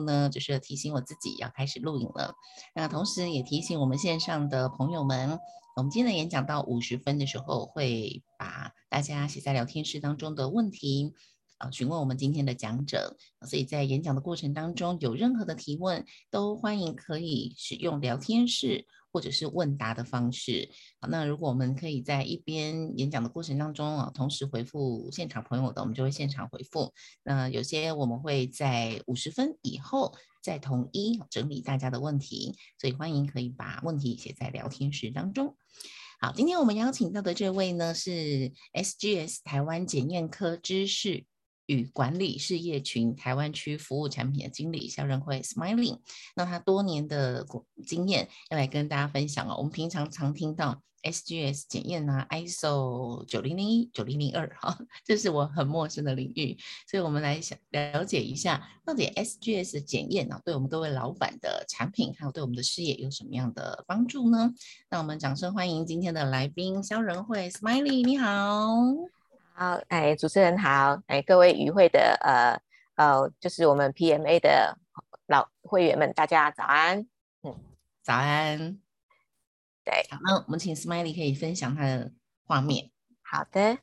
呢，就是提醒我自己要开始录影了。那同时也提醒我们线上的朋友们，我们今天的演讲到五十分的时候，会把大家写在聊天室当中的问题啊询问我们今天的讲者。所以在演讲的过程当中，有任何的提问，都欢迎可以使用聊天室。或者是问答的方式，好，那如果我们可以在一边演讲的过程当中啊，同时回复现场朋友的，我们就会现场回复。那有些我们会在五十分以后再统一整理大家的问题，所以欢迎可以把问题写在聊天室当中。好，今天我们邀请到的这位呢是 SGS 台湾检验科知识与管理事业群台湾区服务产品的经理萧仁惠 Smiling，那他多年的经验要来跟大家分享哦。我们平常常听到 SGS 检验啊，ISO 九零零一、九零零二，哈，这是我很陌生的领域，所以我们来想了解一下，到底 SGS 检验呢，对我们各位老板的产品还有对我们的事业有什么样的帮助呢？那我们掌声欢迎今天的来宾萧仁惠 Smiling，你好。好，哎，主持人好，哎，各位与会的呃呃，就是我们 PMA 的老会员们，大家早安，嗯，早安，对，好，那我们请 Smiley 可以分享他的画面。好的，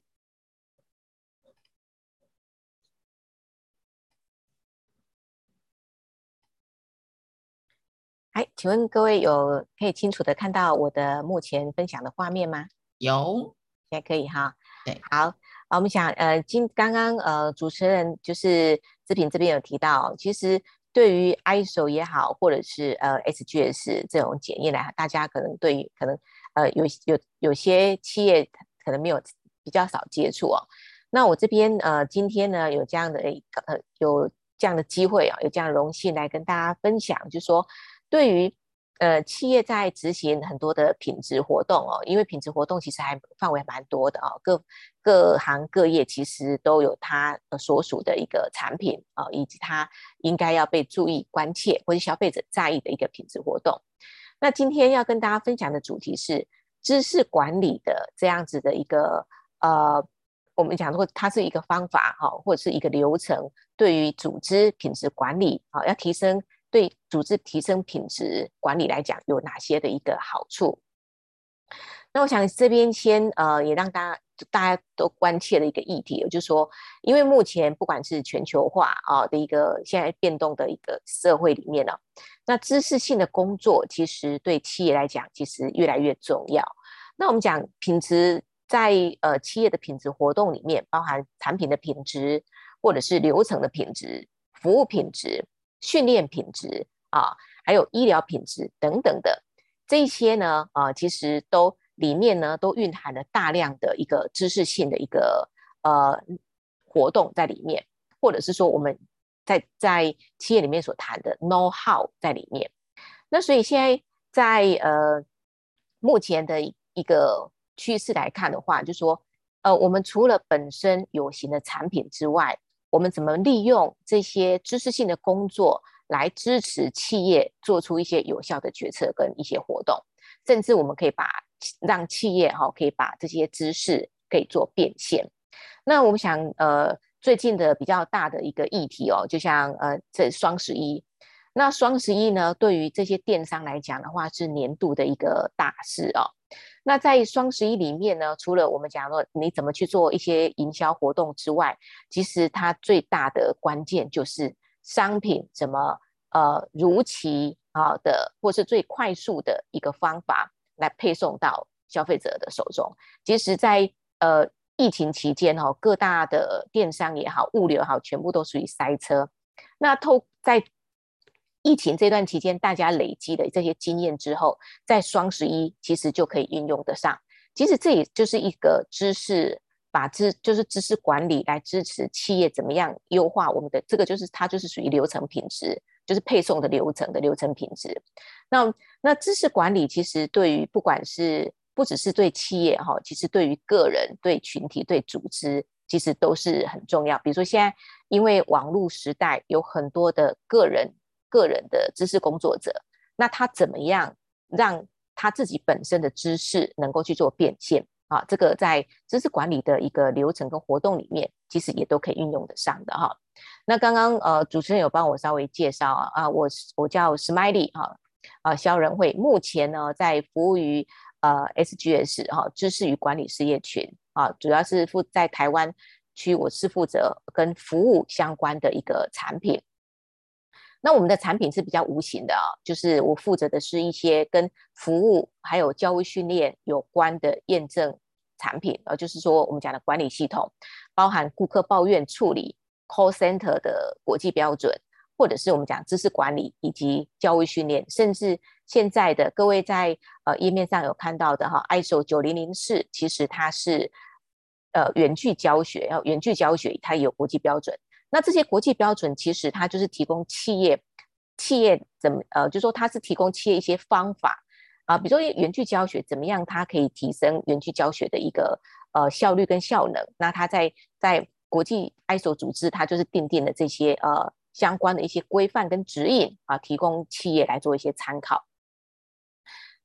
哎，请问各位有可以清楚的看到我的目前分享的画面吗？有，现在可以哈，对，好。啊，我们想，呃，今刚刚呃，主持人就是志平这边有提到，其实对于 ISO 也好，或者是呃 SGS 这种检验来，大家可能对于可能呃有有有些企业可能没有比较少接触哦。那我这边呃今天呢有这样的一个呃有这样的机会啊，有这样的荣幸来跟大家分享，就是说对于。呃，企业在执行很多的品质活动哦，因为品质活动其实还范围蛮多的哦，各各行各业其实都有它所属的一个产品啊，以及它应该要被注意、关切或者消费者在意的一个品质活动。那今天要跟大家分享的主题是知识管理的这样子的一个呃，我们讲说它是一个方法哈，或者是一个流程，对于组织品质管理啊，要提升。对组织提升品质管理来讲，有哪些的一个好处？那我想这边先呃，也让大家大家都关切的一个议题，就是说，因为目前不管是全球化啊的一个现在变动的一个社会里面呢，那知识性的工作其实对企业来讲，其实越来越重要。那我们讲品质，在呃企业的品质活动里面，包含产品的品质，或者是流程的品质、服务品质。训练品质啊，还有医疗品质等等的这些呢，啊，其实都里面呢都蕴含了大量的一个知识性的一个呃活动在里面，或者是说我们在在企业里面所谈的 know how 在里面。那所以现在在呃目前的一个趋势来看的话，就说呃我们除了本身有形的产品之外，我们怎么利用这些知识性的工作来支持企业做出一些有效的决策跟一些活动，甚至我们可以把让企业哈可以把这些知识可以做变现。那我们想呃最近的比较大的一个议题哦，就像呃这双十一，那双十一呢对于这些电商来讲的话是年度的一个大事哦。那在双十一里面呢，除了我们讲说你怎么去做一些营销活动之外，其实它最大的关键就是商品怎么呃如期啊的，或是最快速的一个方法来配送到消费者的手中。其实在，呃疫情期间哦，各大的电商也好，物流也好，全部都属于塞车。那透在疫情这段期间，大家累积的这些经验之后，在双十一其实就可以运用得上。其实这也就是一个知识，把知就是知识管理来支持企业怎么样优化我们的这个，就是它就是属于流程品质，就是配送的流程的流程品质。那那知识管理其实对于不管是不只是对企业哈，其实对于个人、对群体、对组织，其实都是很重要。比如说现在因为网络时代，有很多的个人。个人的知识工作者，那他怎么样让他自己本身的知识能够去做变现啊？这个在知识管理的一个流程跟活动里面，其实也都可以运用得上的哈。那刚刚呃主持人有帮我稍微介绍啊，啊我我叫 Smiley 哈啊肖仁惠，目前呢在服务于呃 SGS 哈、知识与管理事业群啊，主要是负在台湾区，我是负责跟服务相关的一个产品。那我们的产品是比较无形的啊，就是我负责的是一些跟服务还有教育训练有关的验证产品，呃，就是说我们讲的管理系统，包含顾客抱怨处理。call center 的国际标准，或者是我们讲知识管理以及教育训练，甚至现在的各位在呃页面上有看到的哈，ISO 九零零四，其实它是呃远距教学，要远距教学它也有国际标准。那这些国际标准其实它就是提供企业企业怎么呃，就是说它是提供企业一些方法啊，比如说远距教学怎么样，它可以提升远距教学的一个呃效率跟效能。那它在在国际 ISO 组织，它就是订定的这些呃相关的一些规范跟指引啊，提供企业来做一些参考。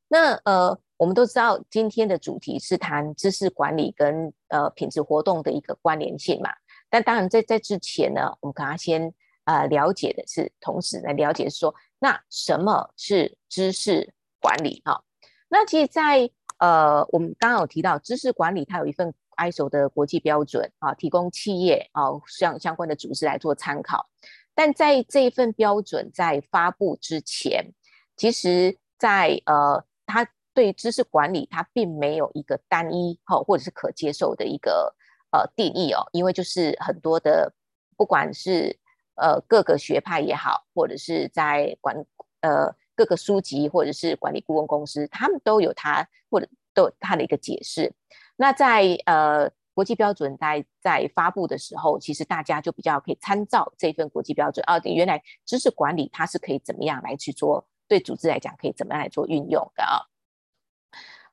那呃，我们都知道今天的主题是谈知识管理跟呃品质活动的一个关联性嘛。但当然在在之前呢，我们可能先呃了解的是，同时来了解说，那什么是知识管理哈？那其实在呃我们刚刚有提到知识管理，它有一份。ISO 的国际标准啊，提供企业啊相相关的组织来做参考。但在这一份标准在发布之前，其实在呃，它对知识管理它并没有一个单一哈或者是可接受的一个呃定义哦，因为就是很多的不管是呃各个学派也好，或者是在管呃各个书籍或者是管理顾问公司，他们都有它或者都有它的一个解释。那在呃国际标准在在发布的时候，其实大家就比较可以参照这份国际标准啊。原来知识管理它是可以怎么样来去做，对组织来讲可以怎么样来做运用的啊。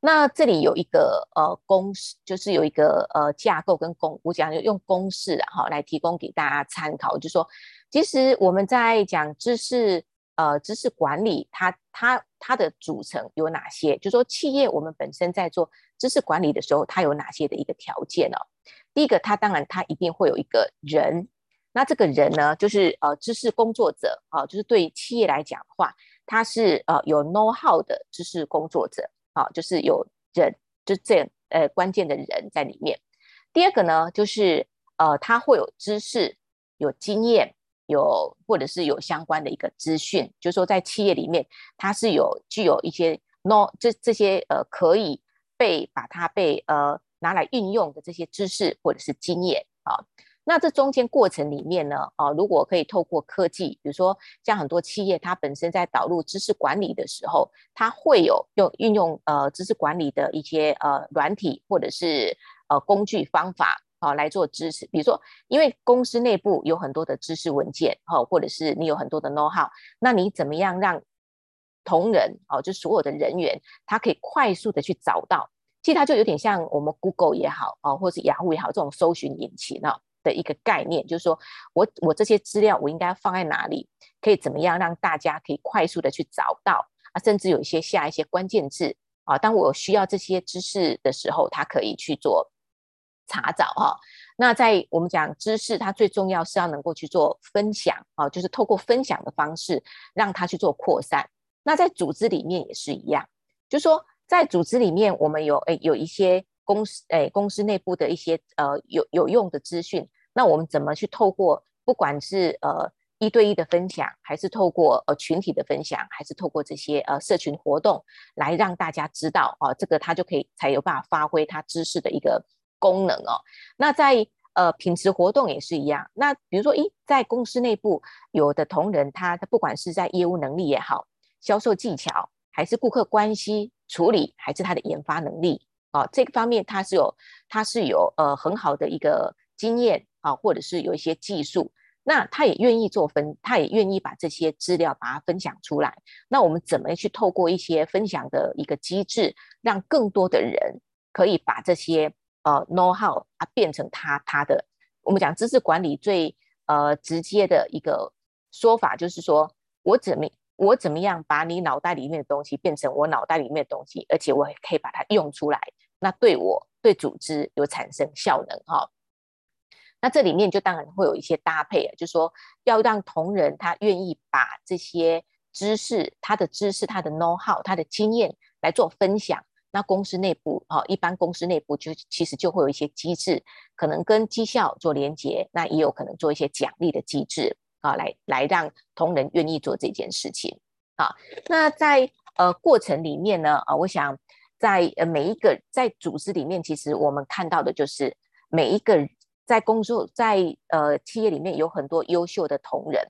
那这里有一个呃公式，就是有一个呃架构跟公，我讲用公式啊哈来提供给大家参考，就是说其实我们在讲知识。呃，知识管理它它它的组成有哪些？就是说企业我们本身在做知识管理的时候，它有哪些的一个条件呢？第一个，它当然它一定会有一个人，那这个人呢，就是呃知识工作者啊，就是对企业来讲的话，他是呃有 know how 的知识工作者啊，就是有人，就这呃关键的人在里面。第二个呢，就是呃他会有知识，有经验。有或者是有相关的一个资讯，就是说在企业里面，他是有具有一些 no 这这些呃可以被把它被呃拿来运用的这些知识或者是经验啊。那这中间过程里面呢，啊，如果可以透过科技，比如说像很多企业，它本身在导入知识管理的时候，它会有用运用呃知识管理的一些呃软体或者是呃工具方法。好，来做知识，比如说，因为公司内部有很多的知识文件，哈，或者是你有很多的 know how，那你怎么样让同仁，哦，就所有的人员，他可以快速的去找到，其实它就有点像我们 Google 也好，啊，或者是雅虎也好，这种搜寻引擎啊的一个概念，就是说我我这些资料我应该放在哪里，可以怎么样让大家可以快速的去找到啊，甚至有一些下一些关键字啊，当我需要这些知识的时候，它可以去做。查找哈，那在我们讲知识，它最重要是要能够去做分享啊，就是透过分享的方式让它去做扩散。那在组织里面也是一样，就是说在组织里面，我们有诶有一些公司诶公司内部的一些呃有有用的资讯，那我们怎么去透过不管是呃一对一的分享，还是透过呃群体的分享，还是透过这些呃社群活动来让大家知道哦，这个他就可以才有办法发挥他知识的一个。功能哦，那在呃品质活动也是一样。那比如说，一在公司内部，有的同仁他他不管是在业务能力也好，销售技巧，还是顾客关系处理，还是他的研发能力啊，这个方面他是有他是有呃很好的一个经验啊，或者是有一些技术，那他也愿意做分，他也愿意把这些资料把它分享出来。那我们怎么去透过一些分享的一个机制，让更多的人可以把这些。呃，know how 啊，变成他他的，我们讲知识管理最呃直接的一个说法，就是说我怎么我怎么样把你脑袋里面的东西变成我脑袋里面的东西，而且我也可以把它用出来，那对我对组织有产生效能哈。那这里面就当然会有一些搭配啊，就是说要让同仁他愿意把这些知识、他的知识、他的 know how、他的经验来做分享。那公司内部啊，一般公司内部就其实就会有一些机制，可能跟绩效做连接，那也有可能做一些奖励的机制啊，来来让同仁愿意做这件事情啊。那在呃过程里面呢啊，我想在呃每一个在组织里面，其实我们看到的就是每一个在工作在呃企业里面有很多优秀的同仁，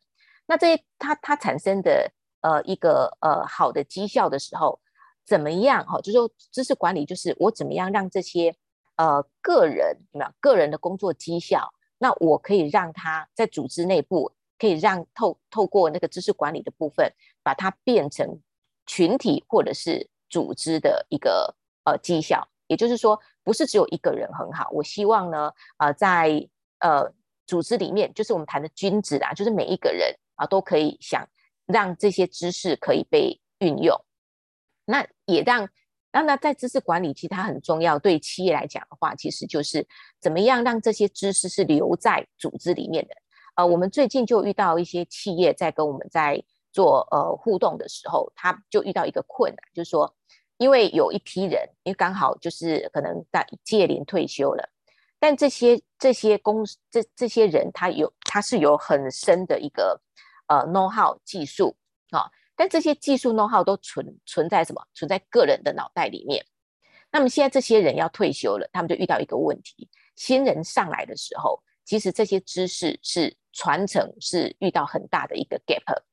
那这些他他产生的呃一个呃好的绩效的时候。怎么样？哈，就是说知识管理，就是我怎么样让这些呃个人有没有个人的工作绩效，那我可以让他在组织内部，可以让透透过那个知识管理的部分，把它变成群体或者是组织的一个呃绩效。也就是说，不是只有一个人很好，我希望呢，呃，在呃组织里面，就是我们谈的君子啊，就是每一个人啊都可以想让这些知识可以被运用。那也让，那那在知识管理，其实它很重要。对企业来讲的话，其实就是怎么样让这些知识是留在组织里面的。呃，我们最近就遇到一些企业在跟我们在做呃互动的时候，他就遇到一个困难，就是说，因为有一批人，因为刚好就是可能在届龄退休了，但这些这些公司这这些人，他有他是有很深的一个呃 know how 技术啊。哦但这些技术 know-how 都存存在什么？存在个人的脑袋里面。那么现在这些人要退休了，他们就遇到一个问题：新人上来的时候，其实这些知识是传承是遇到很大的一个 gap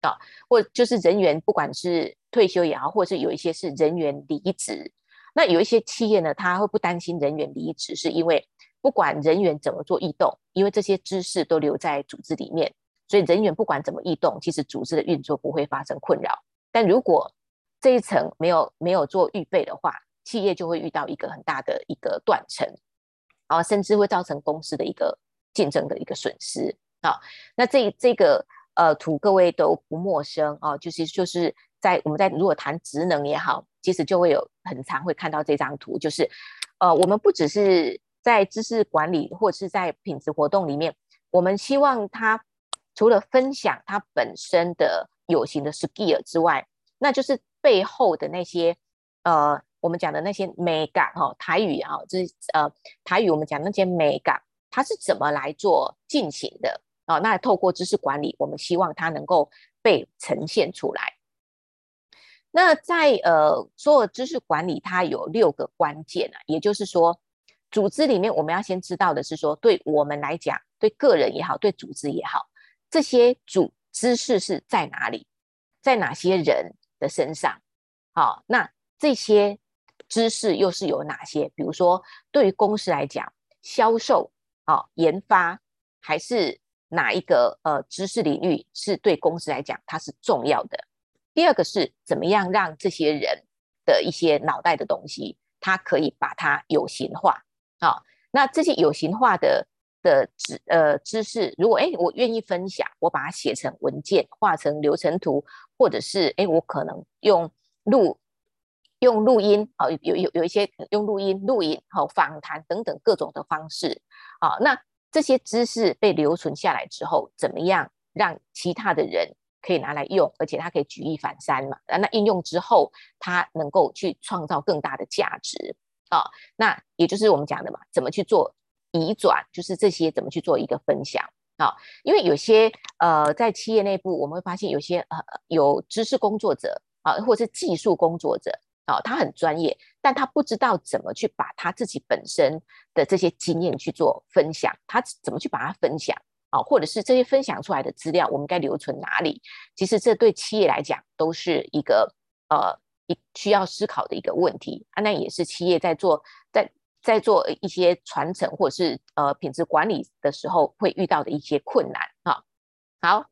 啊，或就是人员不管是退休也好，或者是有一些是人员离职。那有一些企业呢，他会不担心人员离职，是因为不管人员怎么做异动，因为这些知识都留在组织里面。所以人员不管怎么异动，其实组织的运作不会发生困扰。但如果这一层没有没有做预备的话，企业就会遇到一个很大的一个断层，啊，甚至会造成公司的一个竞争的一个损失啊。那这这个呃图各位都不陌生啊，就是就是在我们在如果谈职能也好，其实就会有很常会看到这张图，就是呃我们不只是在知识管理或者是在品质活动里面，我们希望它。除了分享它本身的有形的 skill 之外，那就是背后的那些呃，我们讲的那些美感哈，台语啊，就是呃台语我们讲那些美感，它是怎么来做进行的啊？那透过知识管理，我们希望它能够被呈现出来。那在呃，所有知识管理它有六个关键啊，也就是说，组织里面我们要先知道的是说，对我们来讲，对个人也好，对组织也好。这些主知识是在哪里，在哪些人的身上？好，那这些知识又是有哪些？比如说，对于公司来讲，销售啊、研发，还是哪一个呃知识领域是对公司来讲它是重要的？第二个是怎么样让这些人的一些脑袋的东西，它可以把它有形化？啊，那这些有形化的。的知呃知识，如果哎我愿意分享，我把它写成文件，画成流程图，或者是哎我可能用录用录音啊，有有有一些用录音录影好访谈等等各种的方式啊，那这些知识被留存下来之后，怎么样让其他的人可以拿来用，而且它可以举一反三嘛？那应用之后，它能够去创造更大的价值啊，那也就是我们讲的嘛，怎么去做？移转就是这些怎么去做一个分享啊？因为有些呃，在企业内部我们会发现有些呃有知识工作者啊，或者是技术工作者啊，他很专业，但他不知道怎么去把他自己本身的这些经验去做分享，他怎么去把它分享啊？或者是这些分享出来的资料，我们该留存哪里？其实这对企业来讲都是一个呃一需要思考的一个问题啊。那也是企业在做在。在做一些传承或者是呃品质管理的时候，会遇到的一些困难啊。好，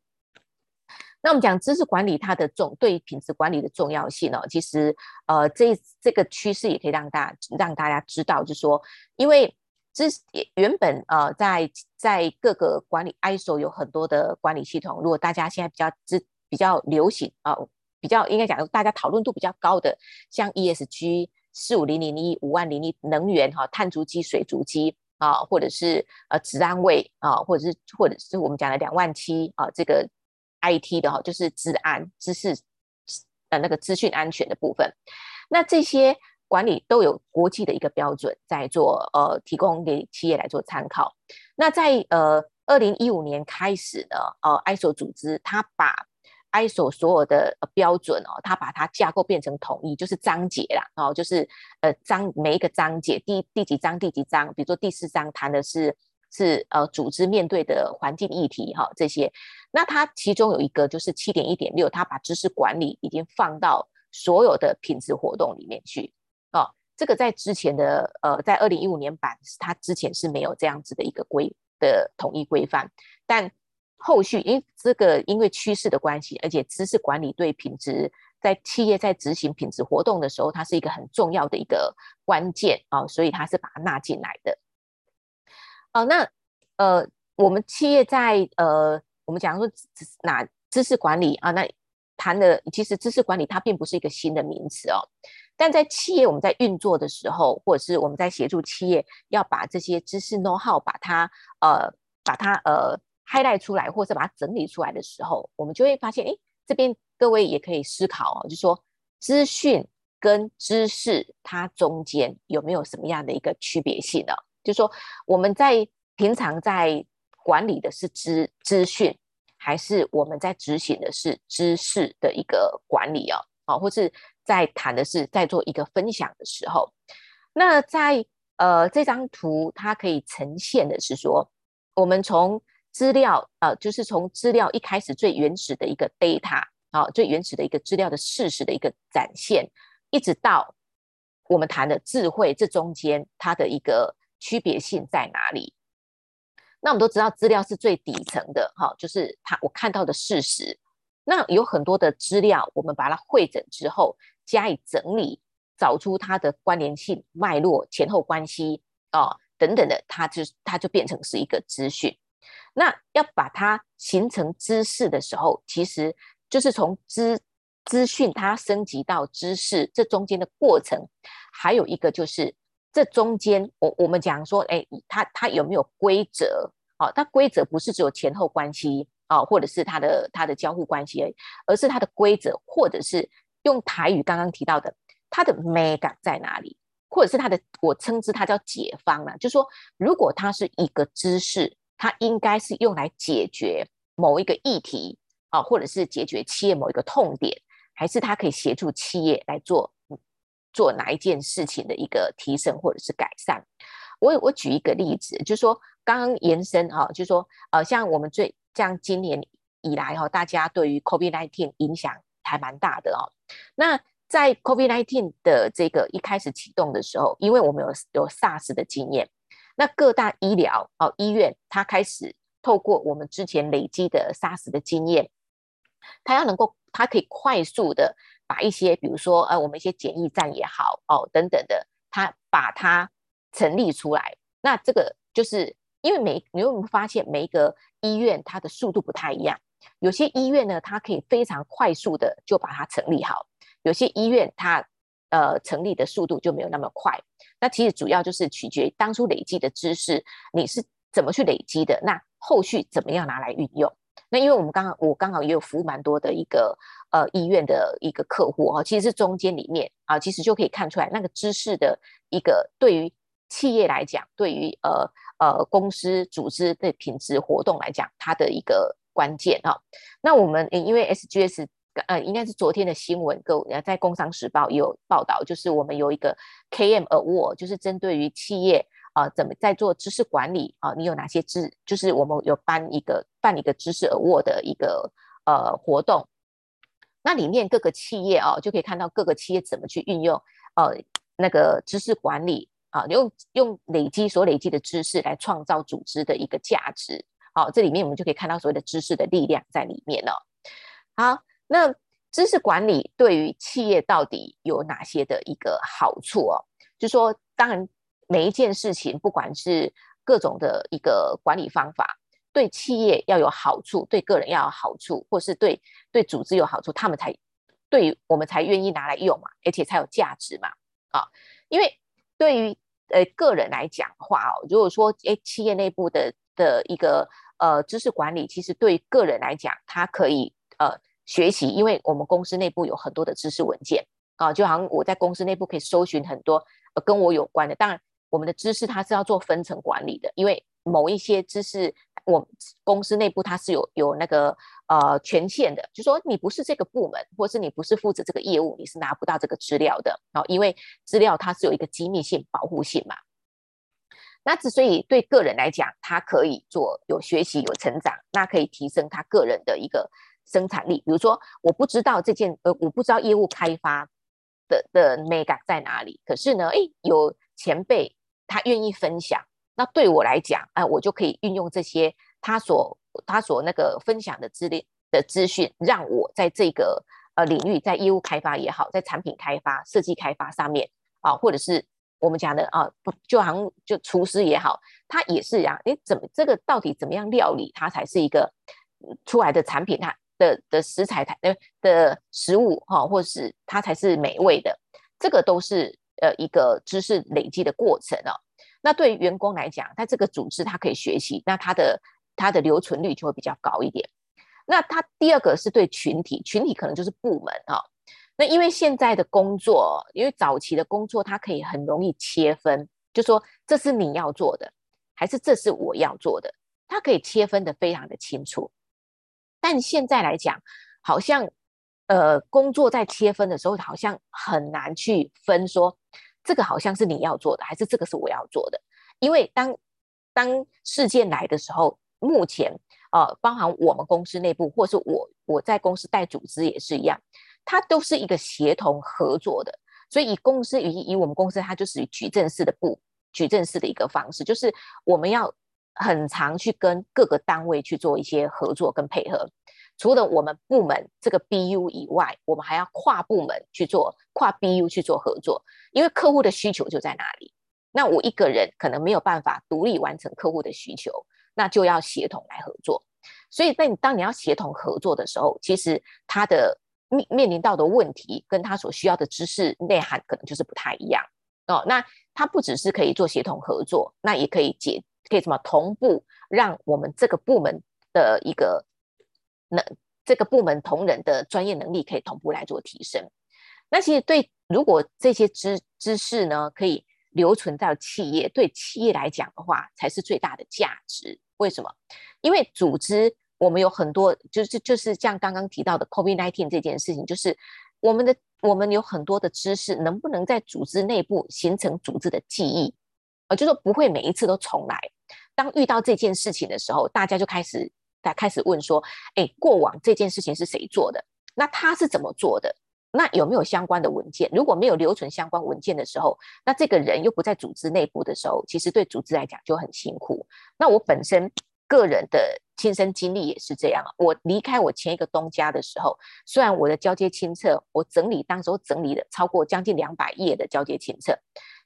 那我们讲知识管理它的重对品质管理的重要性呢，其实呃这这个趋势也可以让大家让大家知道，就是说，因为知识原本呃在在各个管理 ISO 有很多的管理系统，如果大家现在比较知比较流行啊、比较应该讲大家讨论度比较高的，像 ESG。四五零零一五万零一能源哈，碳足迹、水足迹啊，或者是呃治安卫啊，或者是或者是我们讲的两万七啊，这个 IT 的哈，就是治安知识呃那个资讯安全的部分，那这些管理都有国际的一个标准在做呃提供给企业来做参考。那在呃二零一五年开始呢，呃 ISO 组织它把 ISO 所有的标准哦，它把它架构变成统一，就是章节啦，哦，就是呃章每一个章节第第几章第几章，比如说第四章谈的是是呃组织面对的环境议题哈、这些，那它其中有一个就是七点一点六，它把知识管理已经放到所有的品质活动里面去，这个在之前的呃在二零一五年版，它之前是没有这样子的一个规的统一规范，但。后续，因为这个因为趋势的关系，而且知识管理对品质，在企业在执行品质活动的时候，它是一个很重要的一个关键啊、哦，所以它是把它纳进来的。哦，那呃，我们企业在呃，我们讲说哪知识管理啊，那谈的其实知识管理它并不是一个新的名词哦，但在企业我们在运作的时候，或者是我们在协助企业要把这些知识 know how 把它呃，把它呃。highlight 出来，或者把它整理出来的时候，我们就会发现，哎，这边各位也可以思考哦，就说资讯跟知识它中间有没有什么样的一个区别性呢？就是说我们在平常在管理的是资资讯，还是我们在执行的是知识的一个管理哦？啊，或是在谈的是在做一个分享的时候，那在呃这张图它可以呈现的是说，我们从资料呃，就是从资料一开始最原始的一个 data 啊、最原始的一个资料的事实的一个展现，一直到我们谈的智慧，这中间它的一个区别性在哪里？那我们都知道，资料是最底层的哈、就是它我看到的事实。那有很多的资料，我们把它汇整之后加以整理，找出它的关联性、脉络、前后关系啊、哦、等等的，它就它就变成是一个资讯。那要把它形成知识的时候，其实就是从资资讯它升级到知识这中间的过程，还有一个就是这中间我我们讲说，哎，它它有没有规则？哦，它规则不是只有前后关系啊、或者是它的它的交互关系而已，而是它的规则，或者是用台语刚刚提到的，它的美感在哪里？或者是它的我称之它叫解方啊，就是说如果它是一个知识。它应该是用来解决某一个议题啊，或者是解决企业某一个痛点，还是它可以协助企业来做做哪一件事情的一个提升或者是改善？我我举一个例子，就是说刚刚延伸啊，就是说呃，像我们最像今年以来哈，大家对于 COVID-19 影响还蛮大的哦。那在 COVID-19 的这个一开始启动的时候，因为我们有有 SARS 的经验。那各大医疗哦医院，它开始透过我们之前累积的 SARS 的经验，它要能够，它可以快速的把一些，比如说呃，我们一些检疫站也好哦等等的，它把它成立出来。那这个就是因为每你有没有发现每一个医院它的速度不太一样？有些医院呢，它可以非常快速的就把它成立好；有些医院它呃成立的速度就没有那么快。那其实主要就是取决于当初累积的知识，你是怎么去累积的？那后续怎么样拿来运用？那因为我们刚刚我刚好也有服务蛮多的一个呃医院的一个客户哈，其实是中间里面啊，其实就可以看出来那个知识的一个对于企业来讲，对于呃呃公司组织的品质活动来讲，它的一个关键啊。那我们因为 SGS。呃，应该是昨天的新闻，各位在《工商时报》有报道，就是我们有一个 KM Award，就是针对于企业啊、怎么在做知识管理啊、你有哪些知，就是我们有办一个办一个知识 Award 的一个呃活动，那里面各个企业啊、就可以看到各个企业怎么去运用呃那个知识管理啊、呃，用用累积所累积的知识来创造组织的一个价值，好、这里面我们就可以看到所谓的知识的力量在里面了、好。那知识管理对于企业到底有哪些的一个好处哦？就说，当然每一件事情，不管是各种的一个管理方法，对企业要有好处，对个人要有好处，或是对对组织有好处，他们才对于我们才愿意拿来用嘛，而且才有价值嘛。啊，因为对于呃个人来讲的话哦，如果说诶企业内部的的一个呃知识管理，其实对个人来讲，他可以呃学习，因为我们公司内部有很多的知识文件啊，就好像我在公司内部可以搜寻很多呃跟我有关的，当然我们的知识它是要做分层管理的，因为某一些知识。我公司内部它是有有那个呃权限的，就说你不是这个部门，或是你不是负责这个业务，你是拿不到这个资料的哦，因为资料它是有一个机密性、保护性嘛。那之所以对个人来讲，他可以做有学习、有成长，那可以提升他个人的一个生产力。比如说，我不知道这件呃，我不知道业务开发的的美感在哪里，可是呢，诶，有前辈他愿意分享。那对我来讲，啊，我就可以运用这些他所他所那个分享的资料的资讯，让我在这个呃领域，在业务开发也好，在产品开发、设计开发上面啊，或者是我们讲的啊，不就好像就厨师也好，他也是一样，你怎么这个到底怎么样料理，它才是一个出来的产品，它的的食材它的的食物哈，或是它才是美味的，这个都是呃一个知识累积的过程哦。那对于员工来讲，他这个组织他可以学习，那他的他的留存率就会比较高一点。那他第二个是对群体，群体可能就是部门哈。那因为现在的工作，因为早期的工作，它可以很容易切分，就说这是你要做的，还是这是我要做的，它可以切分得非常的清楚。但现在来讲，好像呃工作在切分的时候，好像很难去分说。这个好像是你要做的，还是这个是我要做的？因为当当事件来的时候，目前呃，包含我们公司内部，或是我我在公司带组织也是一样，它都是一个协同合作的。所以以公司以以我们公司，它就是矩阵式的部矩阵式的一个方式，就是我们要很常去跟各个单位去做一些合作跟配合。除了我们部门这个 BU 以外，我们还要跨部门去做，跨 BU 去做合作，因为客户的需求就在那里。那我一个人可能没有办法独立完成客户的需求，那就要协同来合作。所以在你当你要协同合作的时候，其实他的面面临到的问题跟他所需要的知识内涵可能就是不太一样哦。那他不只是可以做协同合作，那也可以解可以什么同步让我们这个部门的一个。那这个部门同仁的专业能力可以同步来做提升。那其实对，如果这些知知识呢，可以留存在企业，对企业来讲的话，才是最大的价值。为什么？因为组织我们有很多，就是就是像刚刚提到的 COVID-19 这件事情，就是我们的我们有很多的知识，能不能在组织内部形成组织的记忆？呃，就是说不会每一次都重来。当遇到这件事情的时候，大家就开始。才开始问说，哎，过往这件事情是谁做的？那他是怎么做的？那有没有相关的文件？如果没有留存相关文件的时候，那这个人又不在组织内部的时候，其实对组织来讲就很辛苦。那我本身个人的亲身经历也是这样啊。我离开我前一个东家的时候，虽然我的交接清册，我整理当时候整理了超过将近两百页的交接清册，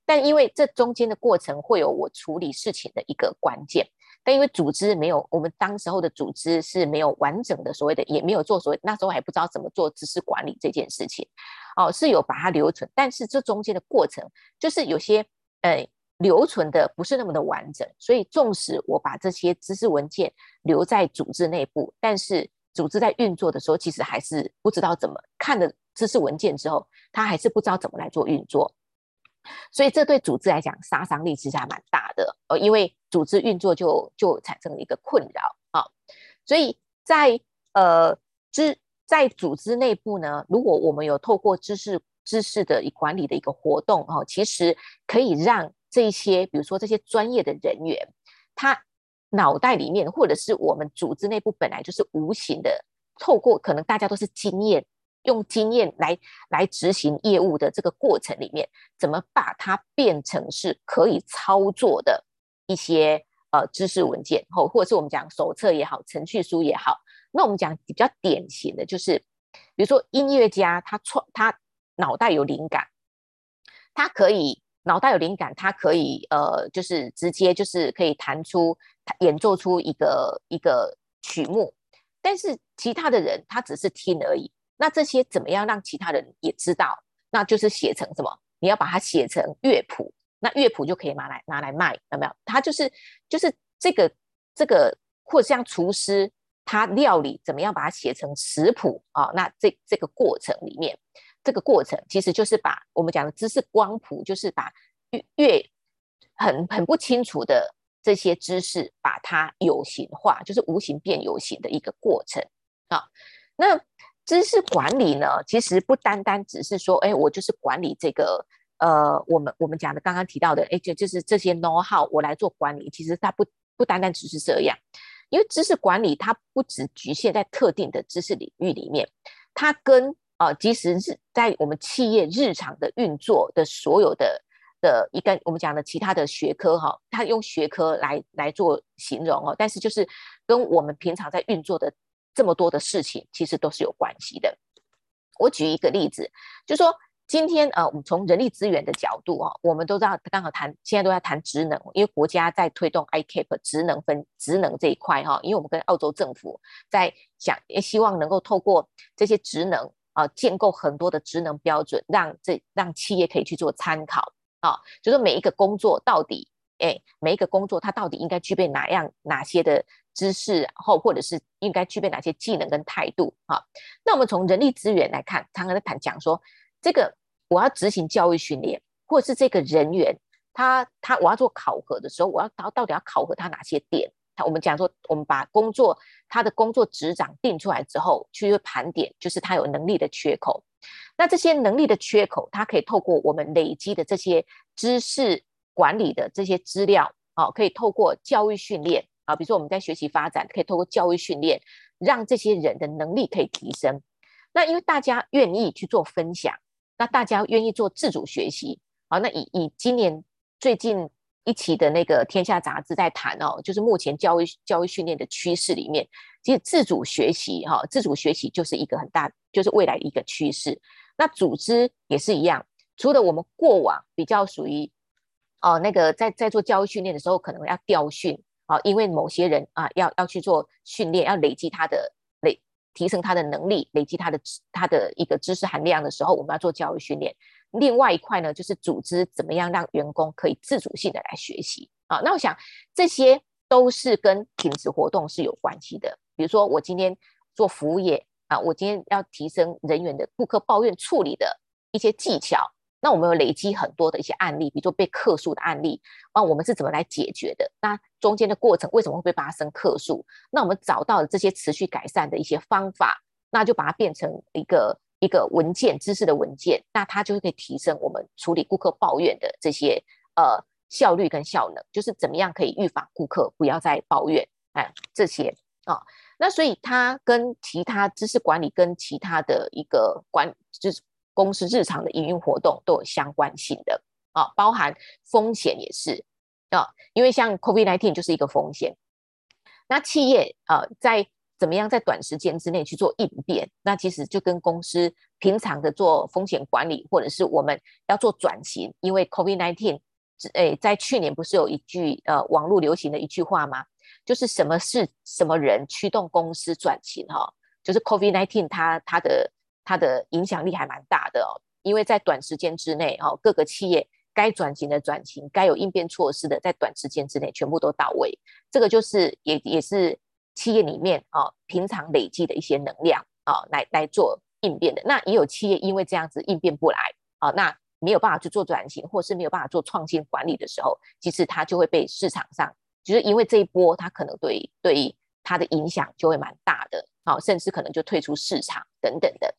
但因为这中间的过程会有我处理事情的一个关键。但因为组织没有，我们当时候的组织是没有完整的所谓的，也没有做所谓，那时候还不知道怎么做知识管理这件事情，哦，是有把它留存，但是这中间的过程就是有些呃留存的不是那么的完整，所以纵使我把这些知识文件留在组织内部，但是组织在运作的时候，其实还是不知道怎么看了知识文件之后，他还是不知道怎么来做运作。所以这对组织来讲杀伤力其实还蛮大的，呃，因为组织运作就就产生了一个困扰啊。所以在呃知在组织内部呢，如果我们有透过知识知识的管理的一个活动哦，其实可以让这些比如说这些专业的人员，他脑袋里面或者是我们组织内部本来就是无形的，透过可能大家都是经验。用经验来来执行业务的这个过程里面，怎么把它变成是可以操作的一些呃知识文件，或或者是我们讲手册也好，程序书也好。那我们讲比较典型的就是，比如说音乐家他创他脑袋有灵感，他可以脑袋有灵感，他可以呃就是直接就是可以弹出演奏出一个一个曲目，但是其他的人他只是听而已。那这些怎么样让其他人也知道？那就是写成什么？你要把它写成乐谱，那乐谱就可以拿来拿来卖，有没有？它就是就是这个这个，或者像厨师，他料理怎么样把它写成食谱啊？那这这个过程里面，这个过程其实就是把我们讲的知识光谱，就是把越越很很不清楚的这些知识，把它有形化，就是无形变有形的一个过程啊。那知识管理呢，其实不单单只是说，哎，我就是管理这个。呃，我们我们讲的刚刚提到的，哎，就就是这些 know how，我来做管理，其实它不不单单只是这样，因为知识管理它不只局限在特定的知识领域里面，它跟呃，即使是在我们企业日常的运作的所有的的一个我们讲的其他的学科哈，它用学科来来做形容哦，但是就是跟我们平常在运作的这么多的事情，其实都是有关系的。我举一个例子，就说。今天呃，我们从人力资源的角度啊，我们都知道刚好谈，现在都在谈职能，因为国家在推动 ICAP 职能分职能这一块哈，因为我们跟澳洲政府在想，也希望能够透过这些职能啊，建构很多的职能标准，让这让企业可以去做参考啊，就是每一个工作到底，哎，每一个工作它到底应该具备哪样哪些的知识，或或者是应该具备哪些技能跟态度啊？那我们从人力资源来看，常常在谈讲说这个。我要执行教育训练，或者是这个人员，他他我要做考核的时候，我要到到底要考核他哪些点？他我们讲说，我们把工作他的工作职掌定出来之后，去盘点，就是他有能力的缺口。那这些能力的缺口，他可以透过我们累积的这些知识管理的这些资料，啊，可以透过教育训练啊，比如说我们在学习发展，可以透过教育训练，让这些人的能力可以提升。那因为大家愿意去做分享。那大家愿意做自主学习，好，那以以今年最近一期的那个《天下》杂志在谈哦，就是目前教育教育训练的趋势里面，其实自主学习哈，自主学习就是一个很大，就是未来的一个趋势。那组织也是一样，除了我们过往比较属于哦那个在在做教育训练的时候，可能要调训啊，因为某些人啊要要去做训练，要累积他的累。提升他的能力，累积他的他的一个知识含量的时候，我们要做教育训练。另外一块呢，就是组织怎么样让员工可以自主性的来学习啊。那我想这些都是跟品质活动是有关系的。比如说我今天做服务业啊，我今天要提升人员的顾客抱怨处理的一些技巧。那我们有累积很多的一些案例，比如说被客诉的案例，啊，我们是怎么来解决的？那中间的过程为什么会被发生客诉？那我们找到了这些持续改善的一些方法，那就把它变成一个一个文件，知识的文件，那它就会可以提升我们处理顾客抱怨的这些呃效率跟效能，就是怎么样可以预防顾客不要再抱怨，哎，这些啊，那所以它跟其他知识管理跟其他的一个管就是。公司日常的营运活动都有相关性的啊，包含风险也是啊，因为像 COVID-19 就是一个风险。那企业啊，在怎么样在短时间之内去做应变，那其实就跟公司平常的做风险管理，或者是我们要做转型，因为 COVID-19，哎，在去年不是有一句呃网络流行的一句话吗？就是什么是什么人驱动公司转型哈？就是 COVID-19 它它的。它的影响力还蛮大的哦，因为在短时间之内哦，各个企业该转型的转型，该有应变措施的，在短时间之内全部都到位。这个就是也也是企业里面啊，平常累积的一些能量啊，来来做应变的。那也有企业因为这样子应变不来啊，那没有办法去做转型，或是没有办法做创新管理的时候，其实它就会被市场上，就是因为这一波，它可能对对它的影响就会蛮大的啊，甚至可能就退出市场等等的。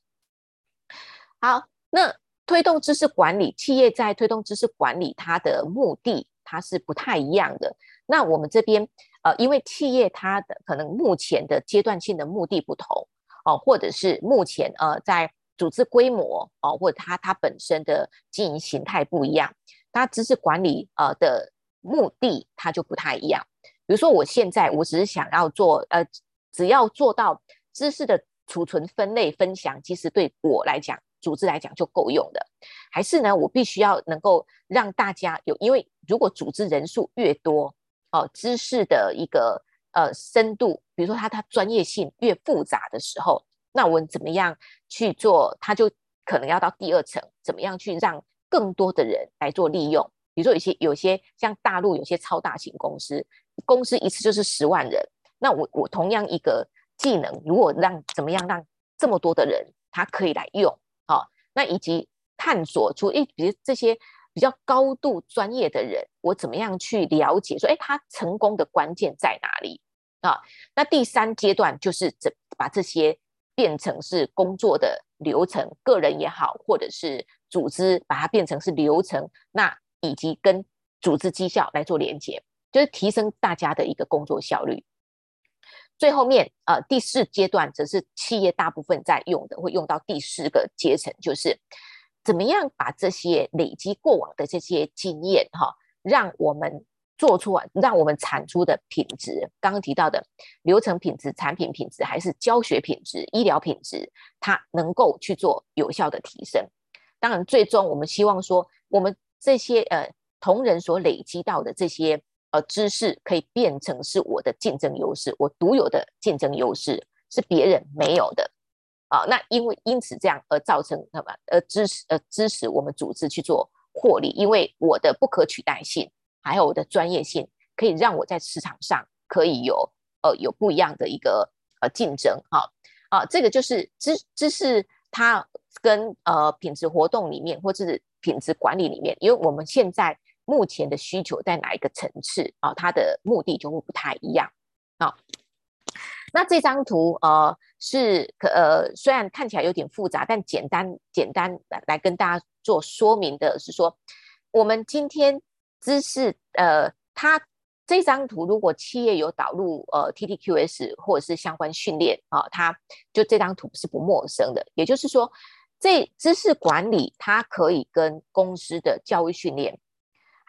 好，那推动知识管理，企业在推动知识管理，它的目的它是不太一样的。那我们这边呃，因为企业它的可能目前的阶段性的目的不同哦，或者是目前呃在组织规模哦，或者它它本身的经营形态不一样，它知识管理呃的目的它就不太一样。比如说，我现在我只是想要做呃，只要做到知识的储存、分类、分享，其实对我来讲。组织来讲就够用的，还是呢？我必须要能够让大家有，因为如果组织人数越多，哦，知识的一个呃深度，比如说它它专业性越复杂的时候，那我们怎么样去做？它就可能要到第二层，怎么样去让更多的人来做利用？比如说有些有些像大陆有些超大型公司，公司一次就是十万人，那我我同样一个技能，如果让怎么样让这么多的人他可以来用，好，那以及探索出诶比如这些比较高度专业的人，我怎么样去了解说，哎，他成功的关键在哪里啊？那第三阶段就是这把这些变成是工作的流程，个人也好，或者是组织把它变成是流程，那以及跟组织绩效来做连接，就是提升大家的一个工作效率。最后面，呃，第四阶段则是企业大部分在用的，会用到第四个阶层，就是怎么样把这些累积过往的这些经验，哈，让我们做出来，让我们产出的品质，刚刚提到的流程品质、产品品质，还是教学品质、医疗品质，它能够去做有效的提升。当然，最终我们希望说，我们这些呃同仁所累积到的这些。呃，知识可以变成是我的竞争优势，我独有的竞争优势是别人没有的啊。那因为因此这样而造成什么？呃，支持呃支持我们组织去做获利，因为我的不可取代性，还有我的专业性，可以让我在市场上可以有呃有不一样的一个呃竞争。哈啊，这个就是知知识它跟呃品质活动里面或者是品质管理里面，因为我们现在。目前的需求在哪一个层次啊？它的目的就会不太一样啊。那这张图呃是可呃虽然看起来有点复杂，但简单简单来来跟大家做说明的是说，我们今天知识呃，它这张图如果企业有导入呃 TTQS 或者是相关训练啊，它就这张图是不陌生的。也就是说，这知识管理它可以跟公司的教育训练。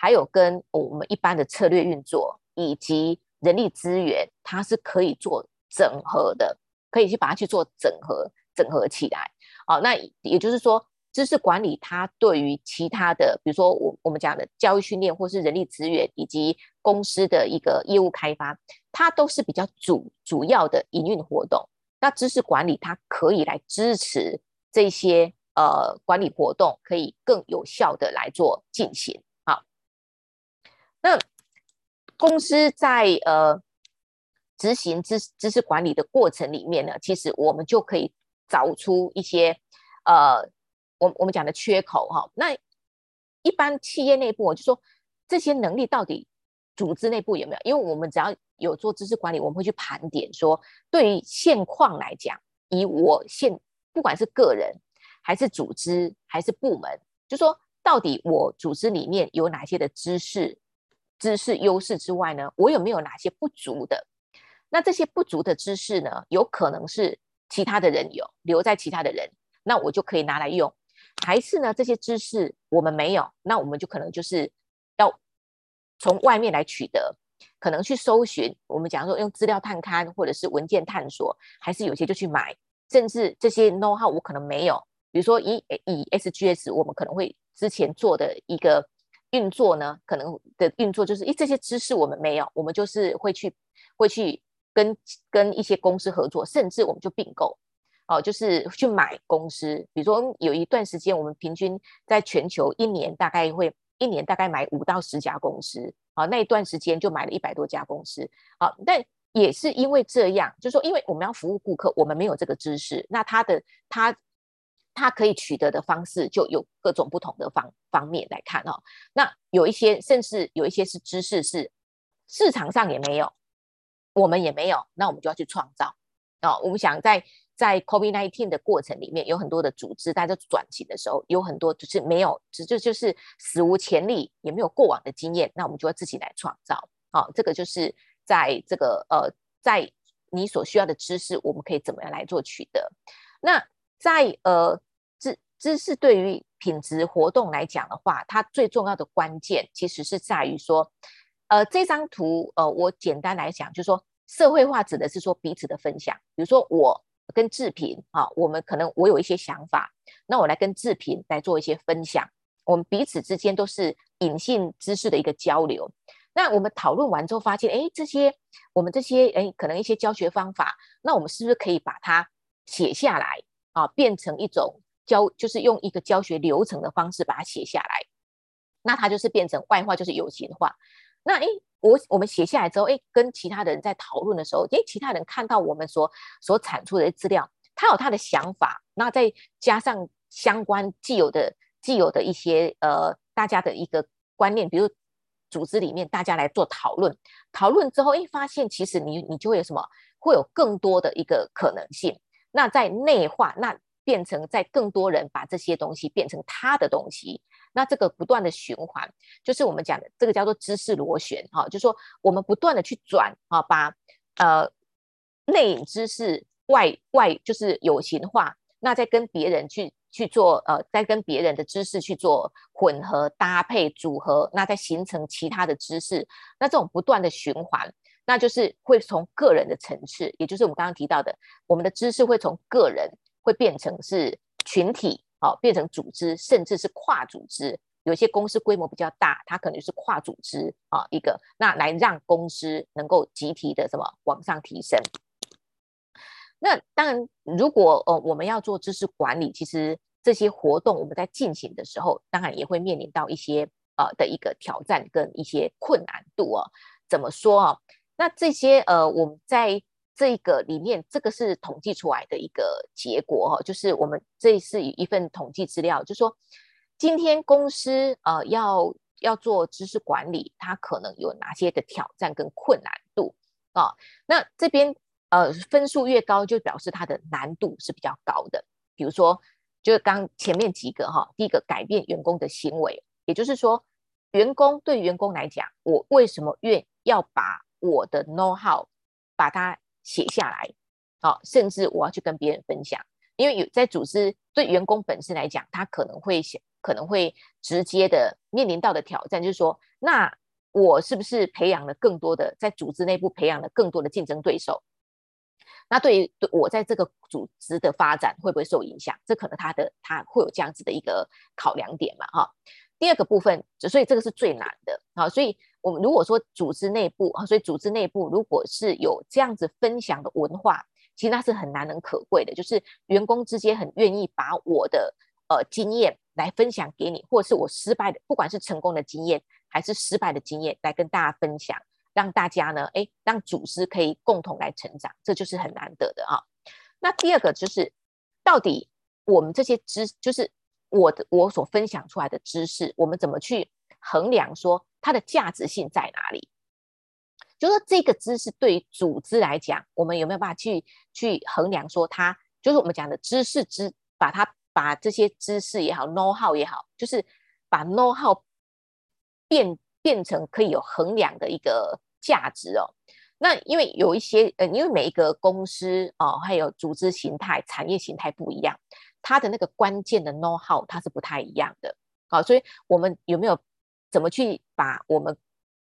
还有跟我们一般的策略运作以及人力资源，它是可以做整合的，可以去把它去做整合，整合起来。好，那也就是说，知识管理它对于其他的，比如说我我们讲的教育训练，或是人力资源以及公司的一个业务开发，它都是比较主主要的营运活动。那知识管理它可以来支持这些呃管理活动，可以更有效的来做进行。那公司在呃执行知知识管理的过程里面呢，其实我们就可以找出一些呃，我我们讲的缺口哈。那一般企业内部，我就说这些能力到底组织内部有没有？因为我们只要有做知识管理，我们会去盘点说，对于现况来讲，以我现不管是个人还是组织还是部门，就说到底我组织里面有哪些的知识。知识优势之外呢，我有没有哪些不足的？那这些不足的知识呢，有可能是其他的人有，留在其他的人，那我就可以拿来用。还是呢，这些知识我们没有，那我们就可能就是要从外面来取得，可能去搜寻。我们讲说用资料探勘或者是文件探索，还是有些就去买。甚至这些 know how 我可能没有，比如说以以 SGS，我们可能会之前做的一个。运作呢，可能的运作就是，诶，这些知识我们没有，我们就是会去，会去跟跟一些公司合作，甚至我们就并购，哦，就是去买公司。比如说有一段时间，我们平均在全球一年大概会一年大概买五到十家公司，啊，那一段时间就买了一百多家公司，啊，但也是因为这样，就是说因为我们要服务顾客，我们没有这个知识，那他的他。它可以取得的方式就有各种不同的方方面来看哦。那有一些甚至有一些是知识是市场上也没有，我们也没有，那我们就要去创造哦。我们想在在 COVID-19 的过程里面，有很多的组织在这转型的时候，有很多就是没有，就就就是史无前例，也没有过往的经验，那我们就要自己来创造。好，这个就是在这个呃，在你所需要的知识，我们可以怎么样来做取得？那。在呃知知识对于品质活动来讲的话，它最重要的关键其实是在于说，呃这张图呃我简单来讲就是说社会化指的是说彼此的分享，比如说我跟志平啊，我们可能我有一些想法，那我来跟志平来做一些分享，我们彼此之间都是隐性知识的一个交流。那我们讨论完之后发现，哎这些我们这些哎可能一些教学方法，那我们是不是可以把它写下来？啊，变成一种教，就是用一个教学流程的方式把它写下来。那它就是变成外化，就是有形化。那诶，我我们写下来之后，诶，跟其他人在讨论的时候，诶，其他人看到我们所所产出的资料，他有他的想法，那再加上相关既有的既有的一些呃，大家的一个观念，比如组织里面大家来做讨论，讨论之后，诶，发现其实你你就会有什么，会有更多的一个可能性。那在内化，那变成在更多人把这些东西变成他的东西。那这个不断的循环，就是我们讲的这个叫做知识螺旋哈，就是说我们不断的去转啊，把呃内隐知识外外就是有形化，那再跟别人去去做呃，再跟别人的知识去做混合搭配组合，那再形成其他的知识，那这种不断的循环，那就是会从个人的层次，也就是我们刚刚提到的，我们的知识会从个人会变成是群体。好，变成组织，甚至是跨组织。有些公司规模比较大，它可能是跨组织啊，一个那来让公司能够集体的什么往上提升。那当然，如果呃我们要做知识管理，其实这些活动我们在进行的时候，当然也会面临到一些呃的一个挑战跟一些困难度哦。怎么说啊？那这些呃我们在。这个里面，这个是统计出来的一个结果哈，就是我们这是一份统计资料，就是说今天公司呃要要做知识管理，它可能有哪些的挑战跟困难度啊？那这边呃分数越高，就表示它的难度是比较高的。比如说，就是刚前面几个哈，第一个改变员工的行为，也就是说，员工对员工来讲，我为什么愿要把我的 know how 把它写下来，好，甚至我要去跟别人分享，因为有在组织对员工本身来讲，他可能会想，可能会直接的面临到的挑战，就是说，那我是不是培养了更多的在组织内部培养了更多的竞争对手？那对于对我在这个组织的发展会不会受影响？这可能他的他会有这样子的一个考量点嘛，哈。第二个部分，所以这个是最难的，好，所以。我们如果说组织内部啊，所以组织内部如果是有这样子分享的文化，其实那是很难能可贵的。就是员工之间很愿意把我的呃经验来分享给你，或者是我失败的，不管是成功的经验还是失败的经验，来跟大家分享，让大家呢，哎，让组织可以共同来成长，这就是很难得的啊。那第二个就是，到底我们这些知，就是我的我所分享出来的知识，我们怎么去衡量说？它的价值性在哪里？就是说这个知识对于组织来讲，我们有没有办法去去衡量？说它就是我们讲的知识知，把它把这些知识也好，know how 也好，就是把 know how 变变成可以有衡量的一个价值哦。那因为有一些呃，因为每一个公司哦，还有组织形态、产业形态不一样，它的那个关键的 know how 它是不太一样的。好，所以我们有没有？怎么去把我们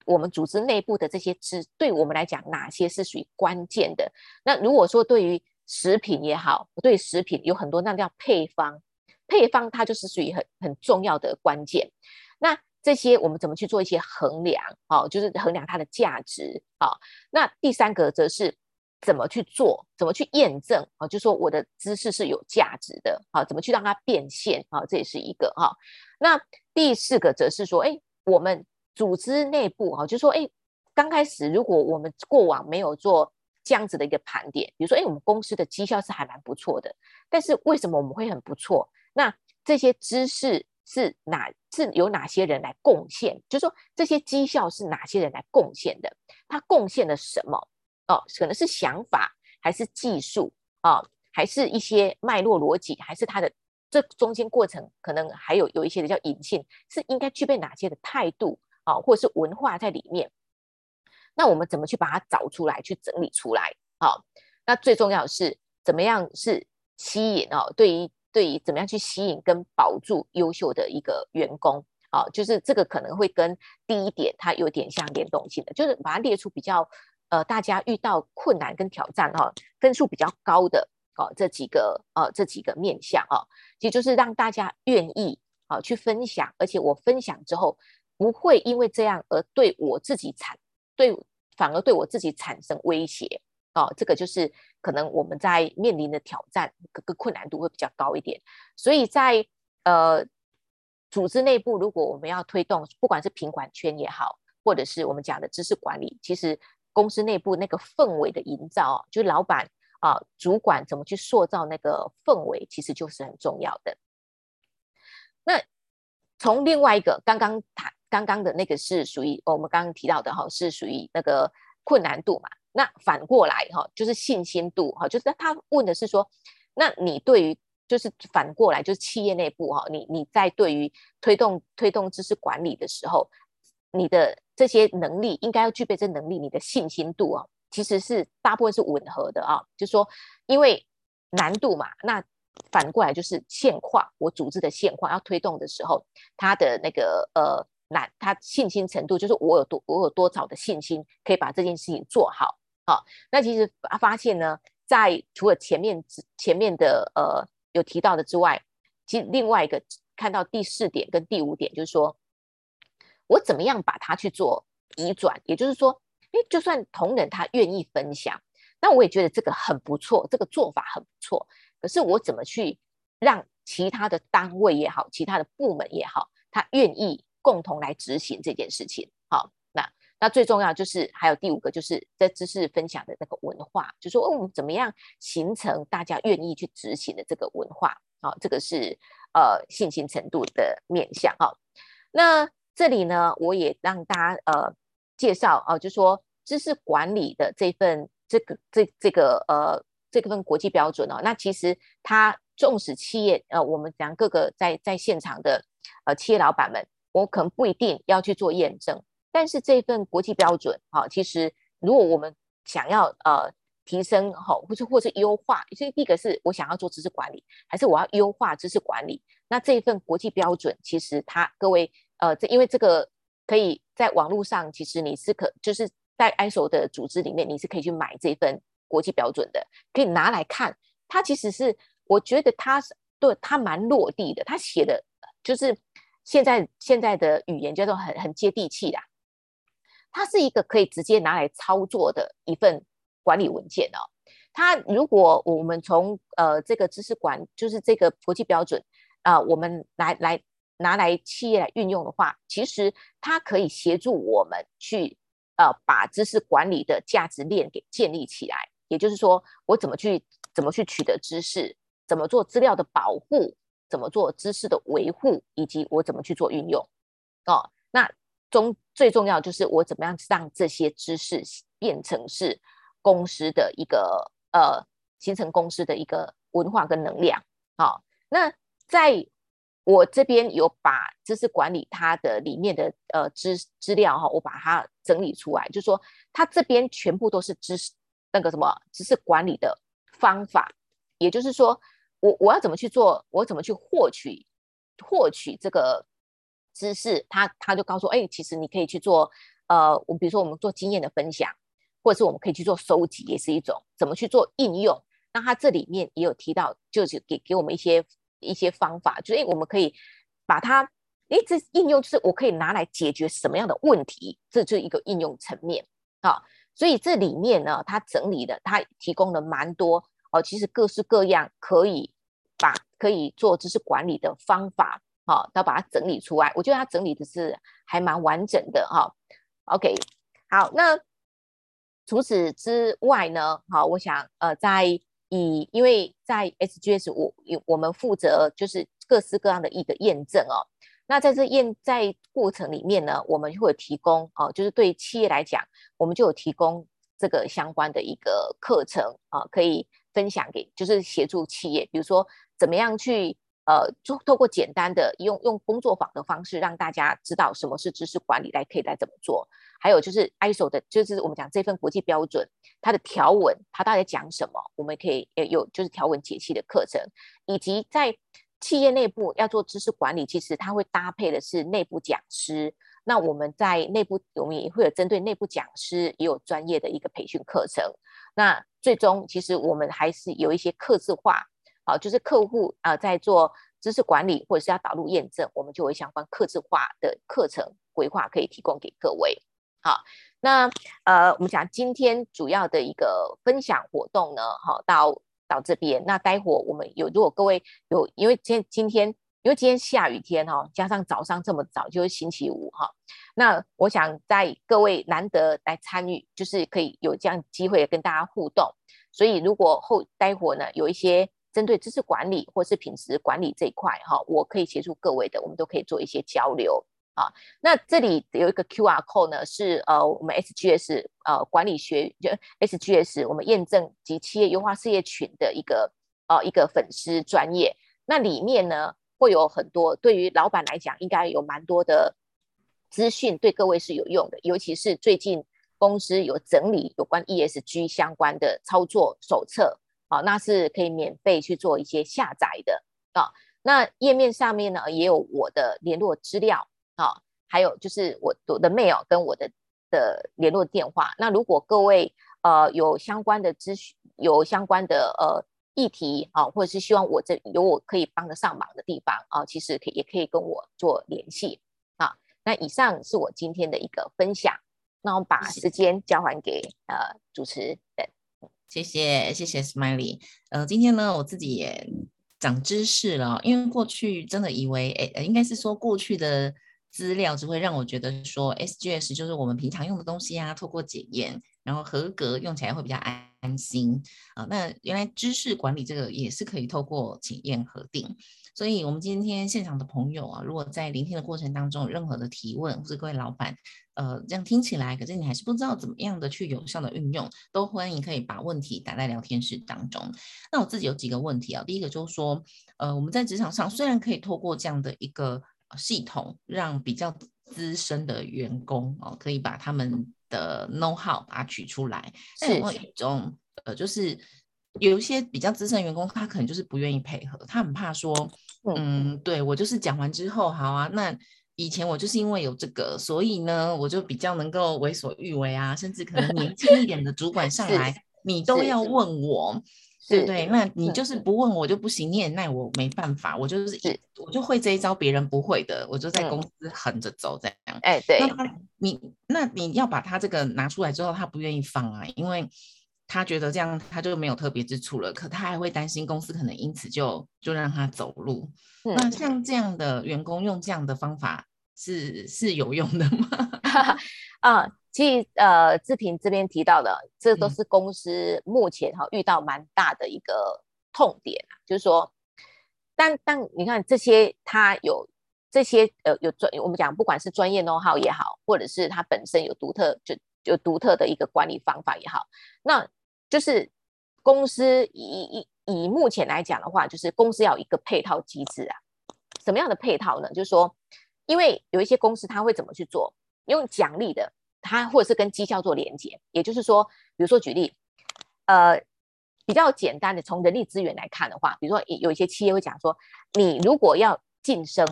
我们组织内部的这些知，对我们来讲哪些是属于关键的？那如果说对于食品也好，对食品有很多那叫配方，配方它就是属于很很重要的关键。那这些我们怎么去做一些衡量？哦，就是衡量它的价值。好，那第三个则是怎么去做，怎么去验证？啊，就说我的知识是有价值的。好，怎么去让它变现？啊，这也是一个哈。那第四个则是说，哎。我们组织内部哈，就说哎，刚开始如果我们过往没有做这样子的一个盘点，比如说哎，我们公司的绩效是还蛮不错的，但是为什么我们会很不错？那这些知识是哪是由哪些人来贡献？就说这些绩效是哪些人来贡献的？他贡献了什么？哦，可能是想法，还是技术啊，还是一些脉络逻辑，还是他的？这中间过程可能还有有一些的叫隐性，是应该具备哪些的态度啊，或者是文化在里面？那我们怎么去把它找出来，去整理出来？好，那最重要的是怎么样是吸引哦？对于对于怎么样去吸引跟保住优秀的一个员工啊，就是这个可能会跟第一点它有点像联动性的，就是把它列出比较呃大家遇到困难跟挑战哈，分数比较高的。哦，这几个呃，这几个面向啊，其实就是让大家愿意啊去分享，而且我分享之后不会因为这样而对我自己产对，反而对我自己产生威胁哦。这个就是可能我们在面临的挑战，各个困难度会比较高一点。所以在呃组织内部，如果我们要推动，不管是品管圈也好，或者是我们讲的知识管理，其实公司内部那个氛围的营造，就老板啊、主管怎么去塑造那个氛围，其实就是很重要的。那从另外一个刚刚谈刚刚的那个是属于我们刚刚提到的哈，是属于那个困难度嘛。那反过来哈，就是信心度哈，就是他问的是说，那你对于就是反过来，就是企业内部哈，你你在对于推动推动知识管理的时候，你的这些能力应该要具备这能力，你的信心度啊，其实是大部分是吻合的啊。就是说，因为难度嘛，那反过来就是现况，我组织的现况要推动的时候，他的那个呃难，他信心程度就是我有多我有多少的信心可以把这件事情做好啊。那其实发现呢，在除了前面前面的呃。有提到的之外，其实另外一个看到第四点跟第五点，就是说我怎么样把它去做移转，也就是说，诶，就算同仁他愿意分享，那我也觉得这个很不错，这个做法很不错。可是我怎么去让其他的单位也好，其他的部门也好，他愿意共同来执行这件事情？好，那那最重要就是还有第五个，就是在知识分享的那个文化，就是说，我们怎么样形成大家愿意去执行的这个文化？好，这个是呃信心程度的面向。哈，那这里呢，我也让大家呃介绍啊，就是说知识管理的这份这个这这个呃这份国际标准哦，那其实它纵使企业呃，我们讲各个在在现场的呃企业老板们，我可能不一定要去做验证。但是这份国际标准，哈，其实如果我们想要呃提升哈，或是或是优化，所以第一个是我想要做知识管理，还是我要优化知识管理？那这一份国际标准，其实它各位呃，这因为这个可以在网络上，其实你是可就是在 ISO 的组织里面，你是可以去买这份国际标准的，可以拿来看。它其实是我觉得它是对它蛮落地的，它写的就是现在现在的语言叫做很很接地气的。它是一个可以直接拿来操作的一份管理文件哦。它如果我们从呃这个知识管，就是这个国际标准啊、呃，我们来来拿来企业来运用的话，其实它可以协助我们去呃把知识管理的价值链给建立起来。也就是说，我怎么去怎么去取得知识，怎么做资料的保护，怎么做知识的维护，以及我怎么去做运用哦。那中最重要就是我怎么样让这些知识变成是公司的一个呃，形成公司的一个文化跟能量。好，那在我这边有把知识管理它的里面的呃资资料哈，我把它整理出来，就是说它这边全部都是知识那个什么知识管理的方法，也就是说我我要怎么去做，我怎么去获取获取这个。知识，他他就告诉，哎，其实你可以去做，呃，我比如说我们做经验的分享，或者是我们可以去做收集，也是一种怎么去做应用。那它这里面也有提到，就是给给我们一些一些方法，就是我们可以把它，哎，这应用就是我可以拿来解决什么样的问题，这就是一个应用层面啊。所以这里面呢，它整理的，它提供了蛮多哦，其实各式各样可以把可以做知识管理的方法。好，要把它整理出来。我觉得它整理的是还蛮完整的哈。OK，好，那除此之外呢？好，我想呃，在以因为在 SGS 我我们负责就是各式各样的一个验证哦。那在这验在过程里面呢，我们就会提供哦，就是对企业来讲，我们就有提供这个相关的一个课程啊，可以分享给就是协助企业，比如说怎么样去。呃，就透过简单的用用工作坊的方式，让大家知道什么是知识管理，来可以来怎么做。还有就是 ISO 的，就是我们讲这份国际标准，它的条文它到底讲什么，我们可以有就是条文解析的课程，以及在企业内部要做知识管理，其实它会搭配的是内部讲师。那我们在内部，我们也会有针对内部讲师也有专业的一个培训课程。那最终其实我们还是有一些客制化。好，就是客户啊、在做知识管理或者是要导入验证，我们就会相关客制化的课程规划可以提供给各位。好，那呃，我们讲今天主要的一个分享活动呢，好，到到这边，那待会我们有，如果各位有，因为今今天因为今天下雨天哈，加上早上这么早就是星期五哈，那我想在各位难得来参与，就是可以有这样机会跟大家互动。所以如果后待会呢有一些针对知识管理或是品质管理这一块哈，我可以协助各位的，我们都可以做一些交流啊。那这里有一个 QR code 呢，是呃我们 SGS 呃管理学就 SGS 我们验证及企业优化事业群的一个呃一个粉丝专业，那里面呢。会有很多对于老板来讲，应该有蛮多的资讯对各位是有用的，尤其是最近公司有整理有关 ESG 相关的操作手册，啊，那是可以免费去做一些下载的啊。那页面上面呢也有我的联络资料啊，还有就是我我的 mail 跟我的的联络电话。那如果各位呃有相关的咨询，有相关的呃。议题啊，或者是希望我这有我可以帮得上忙的地方啊，其实可以也可以跟我做联系啊。那以上是我今天的一个分享，那我把时间交还给呃主持人。谢谢谢谢 Smiley。呃，今天呢，我自己也长知识了，因为过去真的以为，诶，应该是说过去的资料只会让我觉得说 SGS 就是我们平常用的东西啊，透过检验，然后合格，用起来会比较安安心啊。那原来知识管理这个也是可以透过检验核定。所以，我们今天现场的朋友啊，如果在聆听的过程当中有任何的提问，或者各位老板，呃，这样听起来，可是你还是不知道怎么样的去有效的运用，都欢迎可以把问题打在聊天室当中。那我自己有几个问题啊，第一个就是说，呃，我们在职场上虽然可以透过这样的一个系统，让比较资深的员工哦，可以把他们的 know how 把它取出来，是有一种呃，就是有一些比较资深员工，他可能就是不愿意配合，他很怕说，嗯，对我就是讲完之后，好啊，那以前我就是因为有这个，所以呢，我就比较能够为所欲为啊，甚至可能年轻一点的主管上来，你都要问我。对不对，那你就是不问我就不行，你也奈我没办法，我就是我就会这一招，别人不会的，我就在公司横着走这样。哎、嗯，对，那他你那你要把他这个拿出来之后，他不愿意放啊，因为他觉得这样他就没有特别之处了，可他还会担心公司可能因此就就让他走路。嗯、那像这样的员工用这样的方法是是有用的吗？啊。其实，呃，志平这边提到的，这都是公司目前哈遇到蛮大的一个痛点，啊、就是说，但但你看这些，他有这些呃有专，我们讲不管是专业 know-how 也好，或者是他本身有独特就有独特的一个管理方法也好，那就是公司以以以目前来讲的话，就是公司要一个配套机制啊，什么样的配套呢？就是说，因为有一些公司他会怎么去做，用奖励的。它或者是跟绩效做连接，也就是说，比如说举例，呃，比较简单的从人力资源来看的话，比如说有一些企业会讲说，你如果要晋升，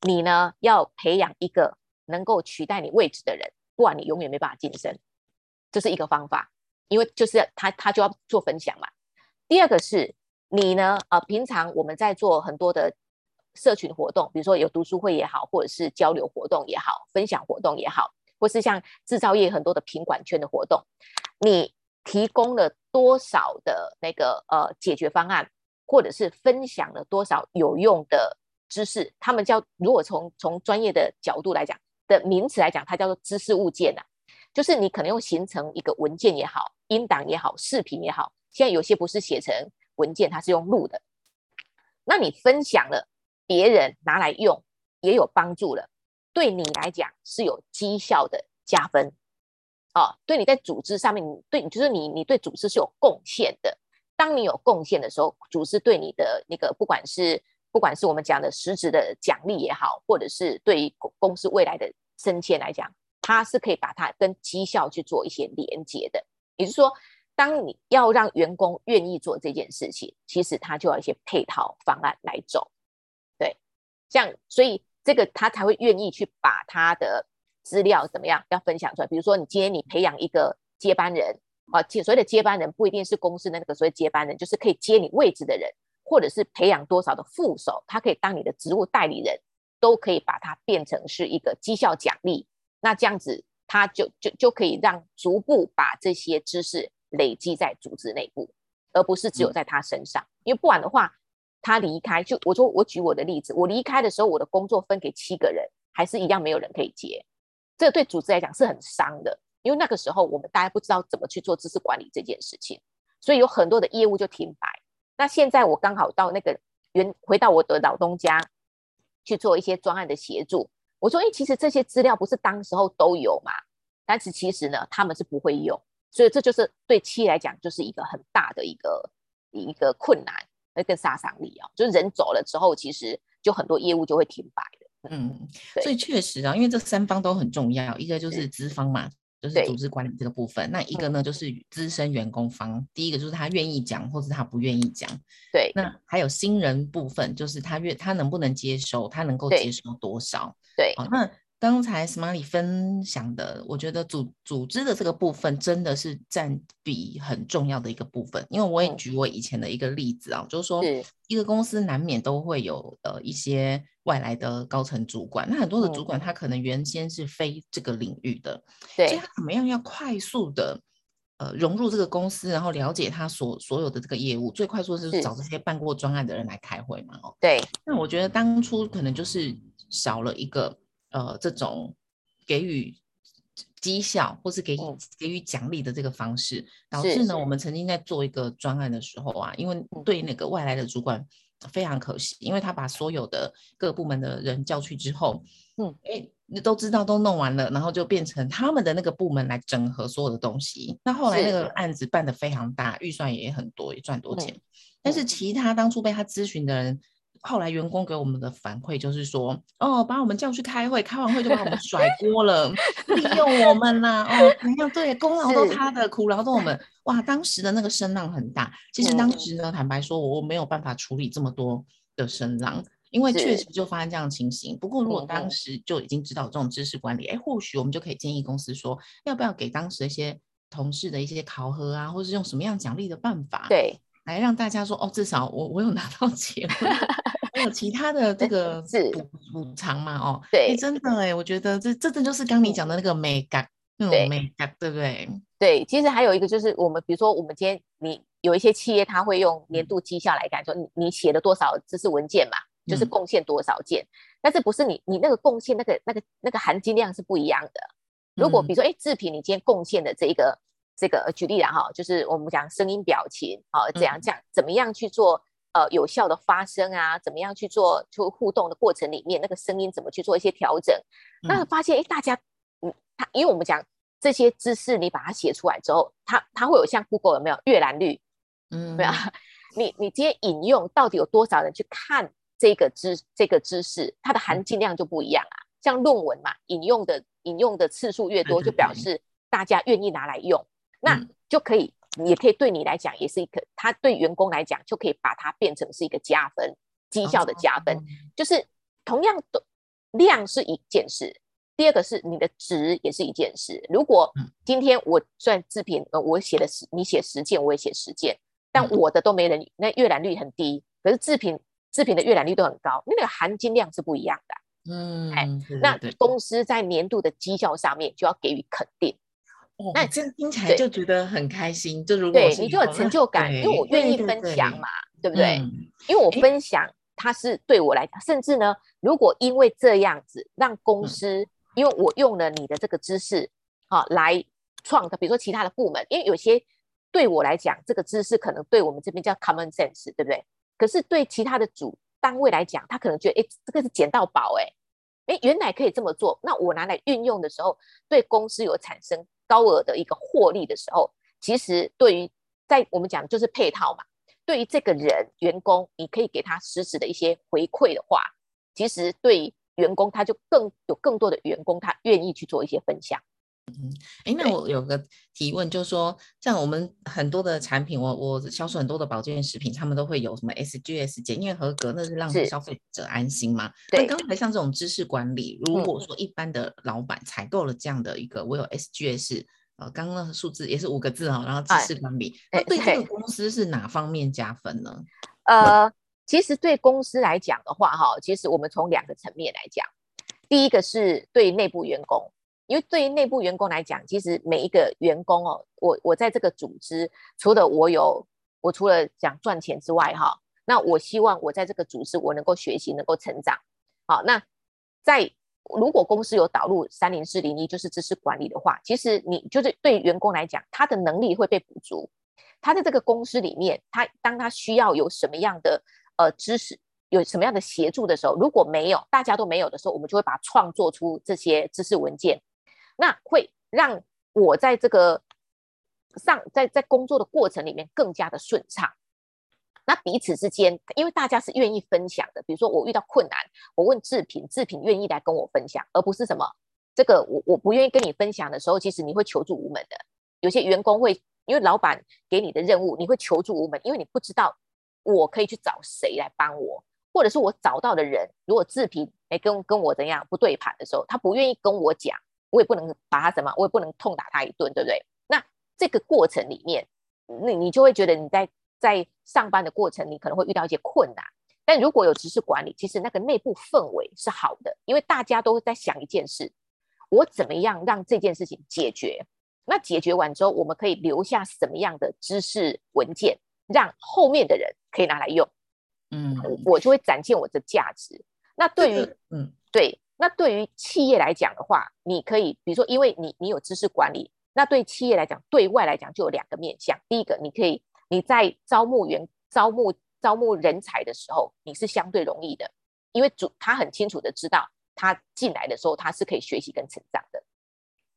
你呢要培养一个能够取代你位置的人，不然你永远没办法晋升，这是一个方法，因为就是他他就要做分享嘛。第二个是你呢，呃，平常我们在做很多的社群活动，比如说有读书会也好，或者是交流活动也好，分享活动也好。或是像制造业很多的品管圈的活动，你提供了多少的那个呃解决方案，或者是分享了多少有用的知识？他们叫如果从从专业的角度来讲的名词来讲，它叫做知识物件呐、就是你可能用形成一个文件也好，音档也好，视频也好，现在有些不是写成文件，它是用录的，那你分享了，别人拿来用也有帮助了。对你来讲是有绩效的加分，哦，对你在组织上面，你对，就是你，你对组织是有贡献的。当你有贡献的时候，组织对你的那个，不管是不管是我们讲的实质的奖励也好，或者是对于公公司未来的升迁来讲，它是可以把它跟绩效去做一些连接的。也就是说，当你要让员工愿意做这件事情，其实他就要一些配套方案来走。对，像所以。这个他才会愿意去把他的资料怎么样要分享出来。比如说，你今天你培养一个接班人啊，所谓的接班人不一定是公司的那个所谓接班人，就是可以接你位置的人，或者是培养多少的副手，他可以当你的职务代理人，都可以把它变成是一个绩效奖励。那这样子，他就就就可以让逐步把这些知识累积在组织内部，而不是只有在他身上。因为不然的话，他离开，就我说我举我的例子，我离开的时候，我的工作分给七个人，还是一样没有人可以接，这对组织来讲是很伤的，因为那个时候我们大家不知道怎么去做知识管理这件事情，所以有很多的业务就停摆。那现在我刚好到那个原回到我的老东家去做一些专案的协助，我说，哎，其实这些资料不是当时候都有嘛，但是其实呢，他们是不会用，所以这就是对企业来讲就是一个很大的一个一个困难。那个杀伤力啊，就是人走了之后，其实就很多业务就会停摆的。嗯，所以确实啊，因为这三方都很重要，一个就是资方嘛，就是组织管理这个部分；那一个呢，就是资深员工方。第一个就是他愿意讲，或是他不愿意讲。对。那还有新人部分，就是他愿他能不能接受，他能够接受多少？对。好，那。刚才 Smiley 分享的，我觉得组组织的这个部分真的是占比很重要的一个部分。因为我也举我以前的一个例子啊，嗯、就是说一个公司难免都会有呃一些外来的高层主管，那很多的主管他。可能原先是非这个领域的，对、嗯，所以他怎么样要快速的呃融入这个公司，然后了解他所所有的这个业务，最快速的是找这些办过专案的人来开会嘛，哦，对。那我觉得当初可能就是少了一个。呃，这种给予绩效或是给予给予奖励的这个方式，导致呢，我们曾经在做一个专案的时候啊，因为对那个外来的主管非常可惜，因为他把所有的各个部门的人叫去之后，嗯，哎，你都知道都弄完了，然后就变成他们的那个部门来整合所有的东西。那后来那个案子办得非常大，预算也很多，也赚多钱，但是其他当初被他咨询的人。后来员工给我们的反馈就是说，哦，把我们叫去开会，开完会就把我们甩锅了，利用我们啦，哦，怎样？对，功劳都他的，苦劳都我们。哇，当时的那个声浪很大。其实当时呢，坦白说，我没有办法处理这么多的声浪，因为确实就发生这样的情形。不过如果当时就已经知道这种知识管理，哎，或许我们就可以建议公司说，要不要给当时一些同事的一些考核啊，或是用什么样奖励的办法，对，来让大家说，哦，至少我我有拿到 钱。还有其他的这个补补偿嘛？哦，对，欸、真的哎，我觉得这这这就是刚你讲的那个美感，那种美感，对不对？对，其实还有一个就是我们，比如说我们今天你有一些企业，他会用年度绩效来感说你你写了多少知识文件嘛，就是贡献多少件，嗯、但是不是你你那个贡献那个那个那个含金量是不一样的。如果比如说哎，志平你今天贡献的这一个这个举例了哈，就是我们讲声音表情啊，怎样讲怎么样去做？呃，有效的发声啊，怎么样去做？就互动的过程里面，那个声音怎么去做一些调整？嗯、那发现，哎，大家，嗯，他，因为我们讲这些知识，你把它写出来之后，它它会有像 Google 有没有阅览率？嗯，对啊，你你今天引用到底有多少人去看这个知这个知识，它的含金量就不一样啊。嗯、像论文嘛，引用的引用的次数越多，就表示大家愿意拿来用，嗯、那就可以。也可以对你来讲，也是一个，他对员工来讲，就可以把它变成是一个加分，绩效的加分。就是同样的量是一件事，第二个是你的值也是一件事。如果今天我算自评，呃，我写了十，你写十件，我也写十件，但我的都没人，那阅览率很低，可是制品制品的阅览率都很高，那个含金量是不一样的。嗯，哎，那公司在年度的绩效上面就要给予肯定。那这样听起来就觉得很开心，就如果对你就有成就感，因为我愿意分享嘛，对不对？因为我分享，它是对我来讲，甚至呢，如果因为这样子让公司，因为我用了你的这个知识啊来创的，比如说其他的部门，因为有些对我来讲，这个知识可能对我们这边叫 common sense，对不对？可是对其他的主单位来讲，他可能觉得，哎，这个是捡到宝，哎，哎，原来可以这么做，那我拿来运用的时候，对公司有产生。高额的一个获利的时候，其实对于在我们讲就是配套嘛，对于这个人员工，你可以给他实时的一些回馈的话，其实对员工他就更有更多的员工他愿意去做一些分享。嗯，哎，那我有个提问，就是说，像我们很多的产品，我我销售很多的保健食品，他们都会有什么 SGS 检验合格，那是让消费者安心嘛？对。那刚才像这种知识管理，如果说一般的老板采购了这样的一个，我有 SGS，呃，刚刚那个数字也是五个字哈，然后知识管理，那对这个公司是哪方面加分呢？呃，其实对公司来讲的话，哈，其实我们从两个层面来讲，第一个是对内部员工。因为对于内部员工来讲，其实每一个员工哦，我我在这个组织，除了我有我除了讲赚钱之外，哈，那我希望我在这个组织我能够学习，能够成长。好，那在如果公司有导入三零四零一就是知识管理的话，其实你就是对员工来讲，他的能力会被补足。他在这个公司里面，他当他需要有什么样的呃知识，有什么样的协助的时候，如果没有大家都没有的时候，我们就会把它创作出这些知识文件，那会让我在这个上在在工作的过程里面更加的顺畅。那彼此之间，因为大家是愿意分享的，比如说我遇到困难，我问志平，志平愿意来跟我分享，而不是什么这个我我不愿意跟你分享的时候，其实你会求助无门的。有些员工会因为老板给你的任务，你会求助无门，因为你不知道我可以去找谁来帮我，或者是我找到的人，如果志平哎跟跟我怎样不对盘的时候，他不愿意跟我讲，我也不能把他什么，我也不能痛打他一顿，对不对？那这个过程里面，你你就会觉得你在。在上班的过程，你可能会遇到一些困难，但如果有知识管理，其实那个内部氛围是好的，因为大家都在想一件事：我怎么样让这件事情解决？那解决完之后，我们可以留下什么样的知识文件，让后面的人可以拿来用？嗯，我就会展现我的价值。那对于，嗯，对，那对于企业来讲的话，你可以，比如说，因为你你有知识管理，那对企业来讲，对外来讲就有两个面向。第一个，你可以。你在招募员、招募招募人才的时候，你是相对容易的，因为主他很清楚的知道，他进来的时候他是可以学习跟成长的。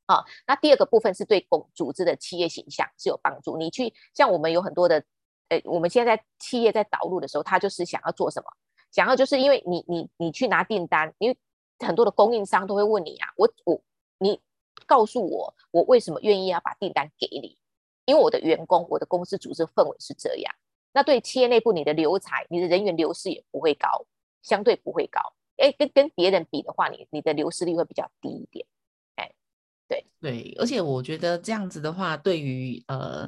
啊，那第二个部分是对公组织的企业形象是有帮助。你去像我们有很多的，呃，我们现在企业在导入的时候，他就是想要做什么？想要就是因为你你你去拿订单，因为很多的供应商都会问你啊，我我你告诉我，我为什么愿意要把订单给你？因为我的员工，我的公司组织氛围是这样，那对企业内部你的留才，你的人员流失也不会高，相对不会高。哎，跟跟别人比的话，你你的流失率会比较低一点。哎，对对，而且我觉得这样子的话，对于呃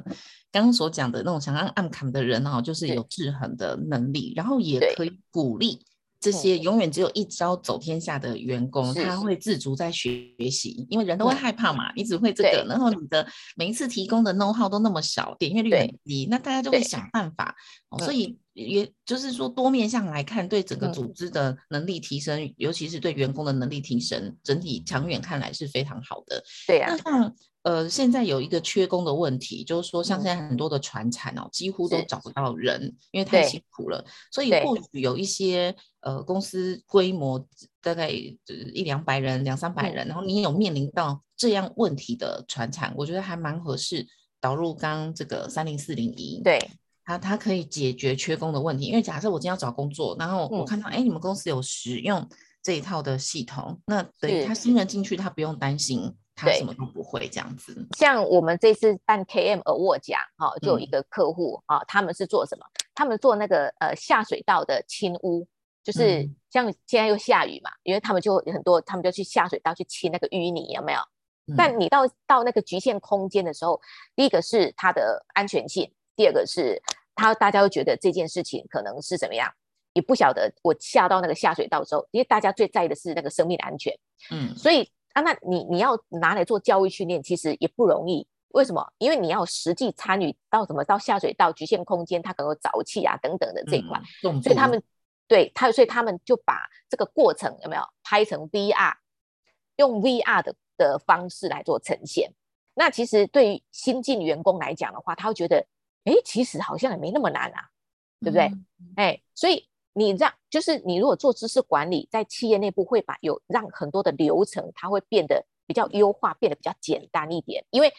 刚刚所讲的那种想按按砍的人哈、哦，就是有制衡的能力，然后也可以鼓励。这些永远只有一招走天下的员工，他会。自主在学习，因为人都会害怕嘛。你只会这个，然后你的每一次提供的 know how 都那么少，点阅率很低，那大家就会想办法。所以也就是说，多面向来看，对整个组织的能力提升，尤其是对员工的能力提升，整体长远看来是非常好的。对呀。那像呃，现在有一个缺工的问题，就是说，像现在很多的船产哦，几乎都找不到人，因为太辛苦了。所以或许有一些。呃，公司规模大概一两百人、两三百人，然后你有面临到这样问题的船产，我觉得还蛮合适导入刚刚这个三零四零一，对，它它可以解决缺工的问题。因为假设我今天要找工作，然后我看到哎、嗯，你们公司有使用这一套的系统，那等于他新人进去，他不用担心他什么都不会这样子。像我们这次办 KM Award 奖，哈，就有一个客户啊、嗯，他们是做什么？他们做那个呃下水道的清污。就是像现在又下雨嘛，因为他们就很多，他们就去下水道去清那个淤泥，有没有？但你到到那个局限空间的时候，第一个是它的安全性，第二个是他大家会觉得这件事情可能是怎么样，也不晓得。我下到那个下水道之后，因为大家最在意的是那个生命的安全，嗯，所以啊，那你你要拿来做教育训练，其实也不容易。为什么？因为你要实际参与到什么到下水道局限空间，它可能有沼气啊等等的这一块，所以他们。对他，所以他们就把这个过程有没有拍成 VR，用 VR 的的方式来做呈现。那其实对于新进员工来讲的话，他会觉得，哎，其实好像也没那么难啊，对不对？哎、嗯，所以你让就是你如果做知识管理，在企业内部会把有让很多的流程，它会变得比较优化，变得比较简单一点。因为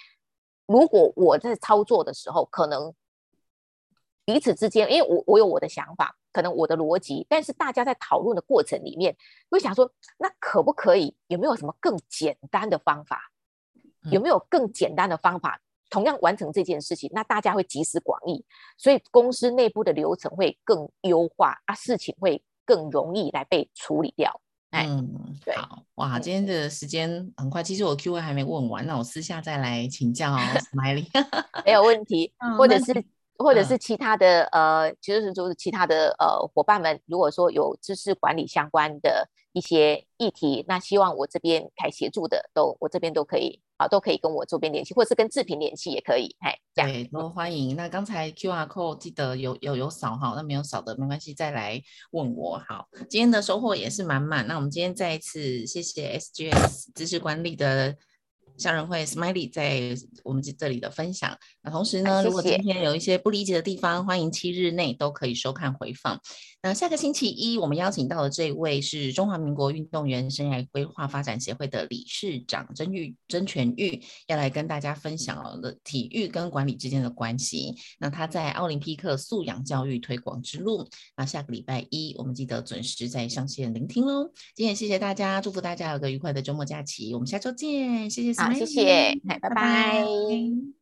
如果我在操作的时候，可能彼此之间，因为我我有我的想法。可能我的逻辑，但是大家在讨论的过程里面，会想说，那可不可以？有没有什么更简单的方法？有没有更简单的方法，同样完成这件事情？那大家会集思广益，所以公司内部的流程会更优化啊，事情会更容易来被处理掉。嗯，对，好哇，今天的时间很快，其实我 Q A 还没问完，那我私下再来请教哦，Smiley，没有问题，或者是。或者是其他的、嗯、呃，其实是就是其他的呃伙伴们，如果说有知识管理相关的一些议题，那希望我这边可以协助的，都我这边都可以啊，都可以跟我这边联系，或者是跟志平联系也可以，嘿，这样。对，都欢迎。那刚才 QR code 记得有有有扫哈，那没有扫的没关系，再来问我。好，今天的收获也是满满。那我们今天再一次谢谢 SGS 知识管理的。向日葵 Smiley 在我们这这里的分享。那同时呢，如果今天有一些不理解的地方，欢迎七日内都可以收看回放。那下个星期一，我们邀请到的这位是中华民国运动员生涯规划发展协会的理事长曾玉曾全玉，要来跟大家分享了体育跟管理之间的关系。那他在奥林匹克素养教育推广之路。那下个礼拜一，我们记得准时在上线聆听喽。今天谢谢大家，祝福大家有个愉快的周末假期。我们下周见，谢谢。好谢谢，拜拜。拜拜。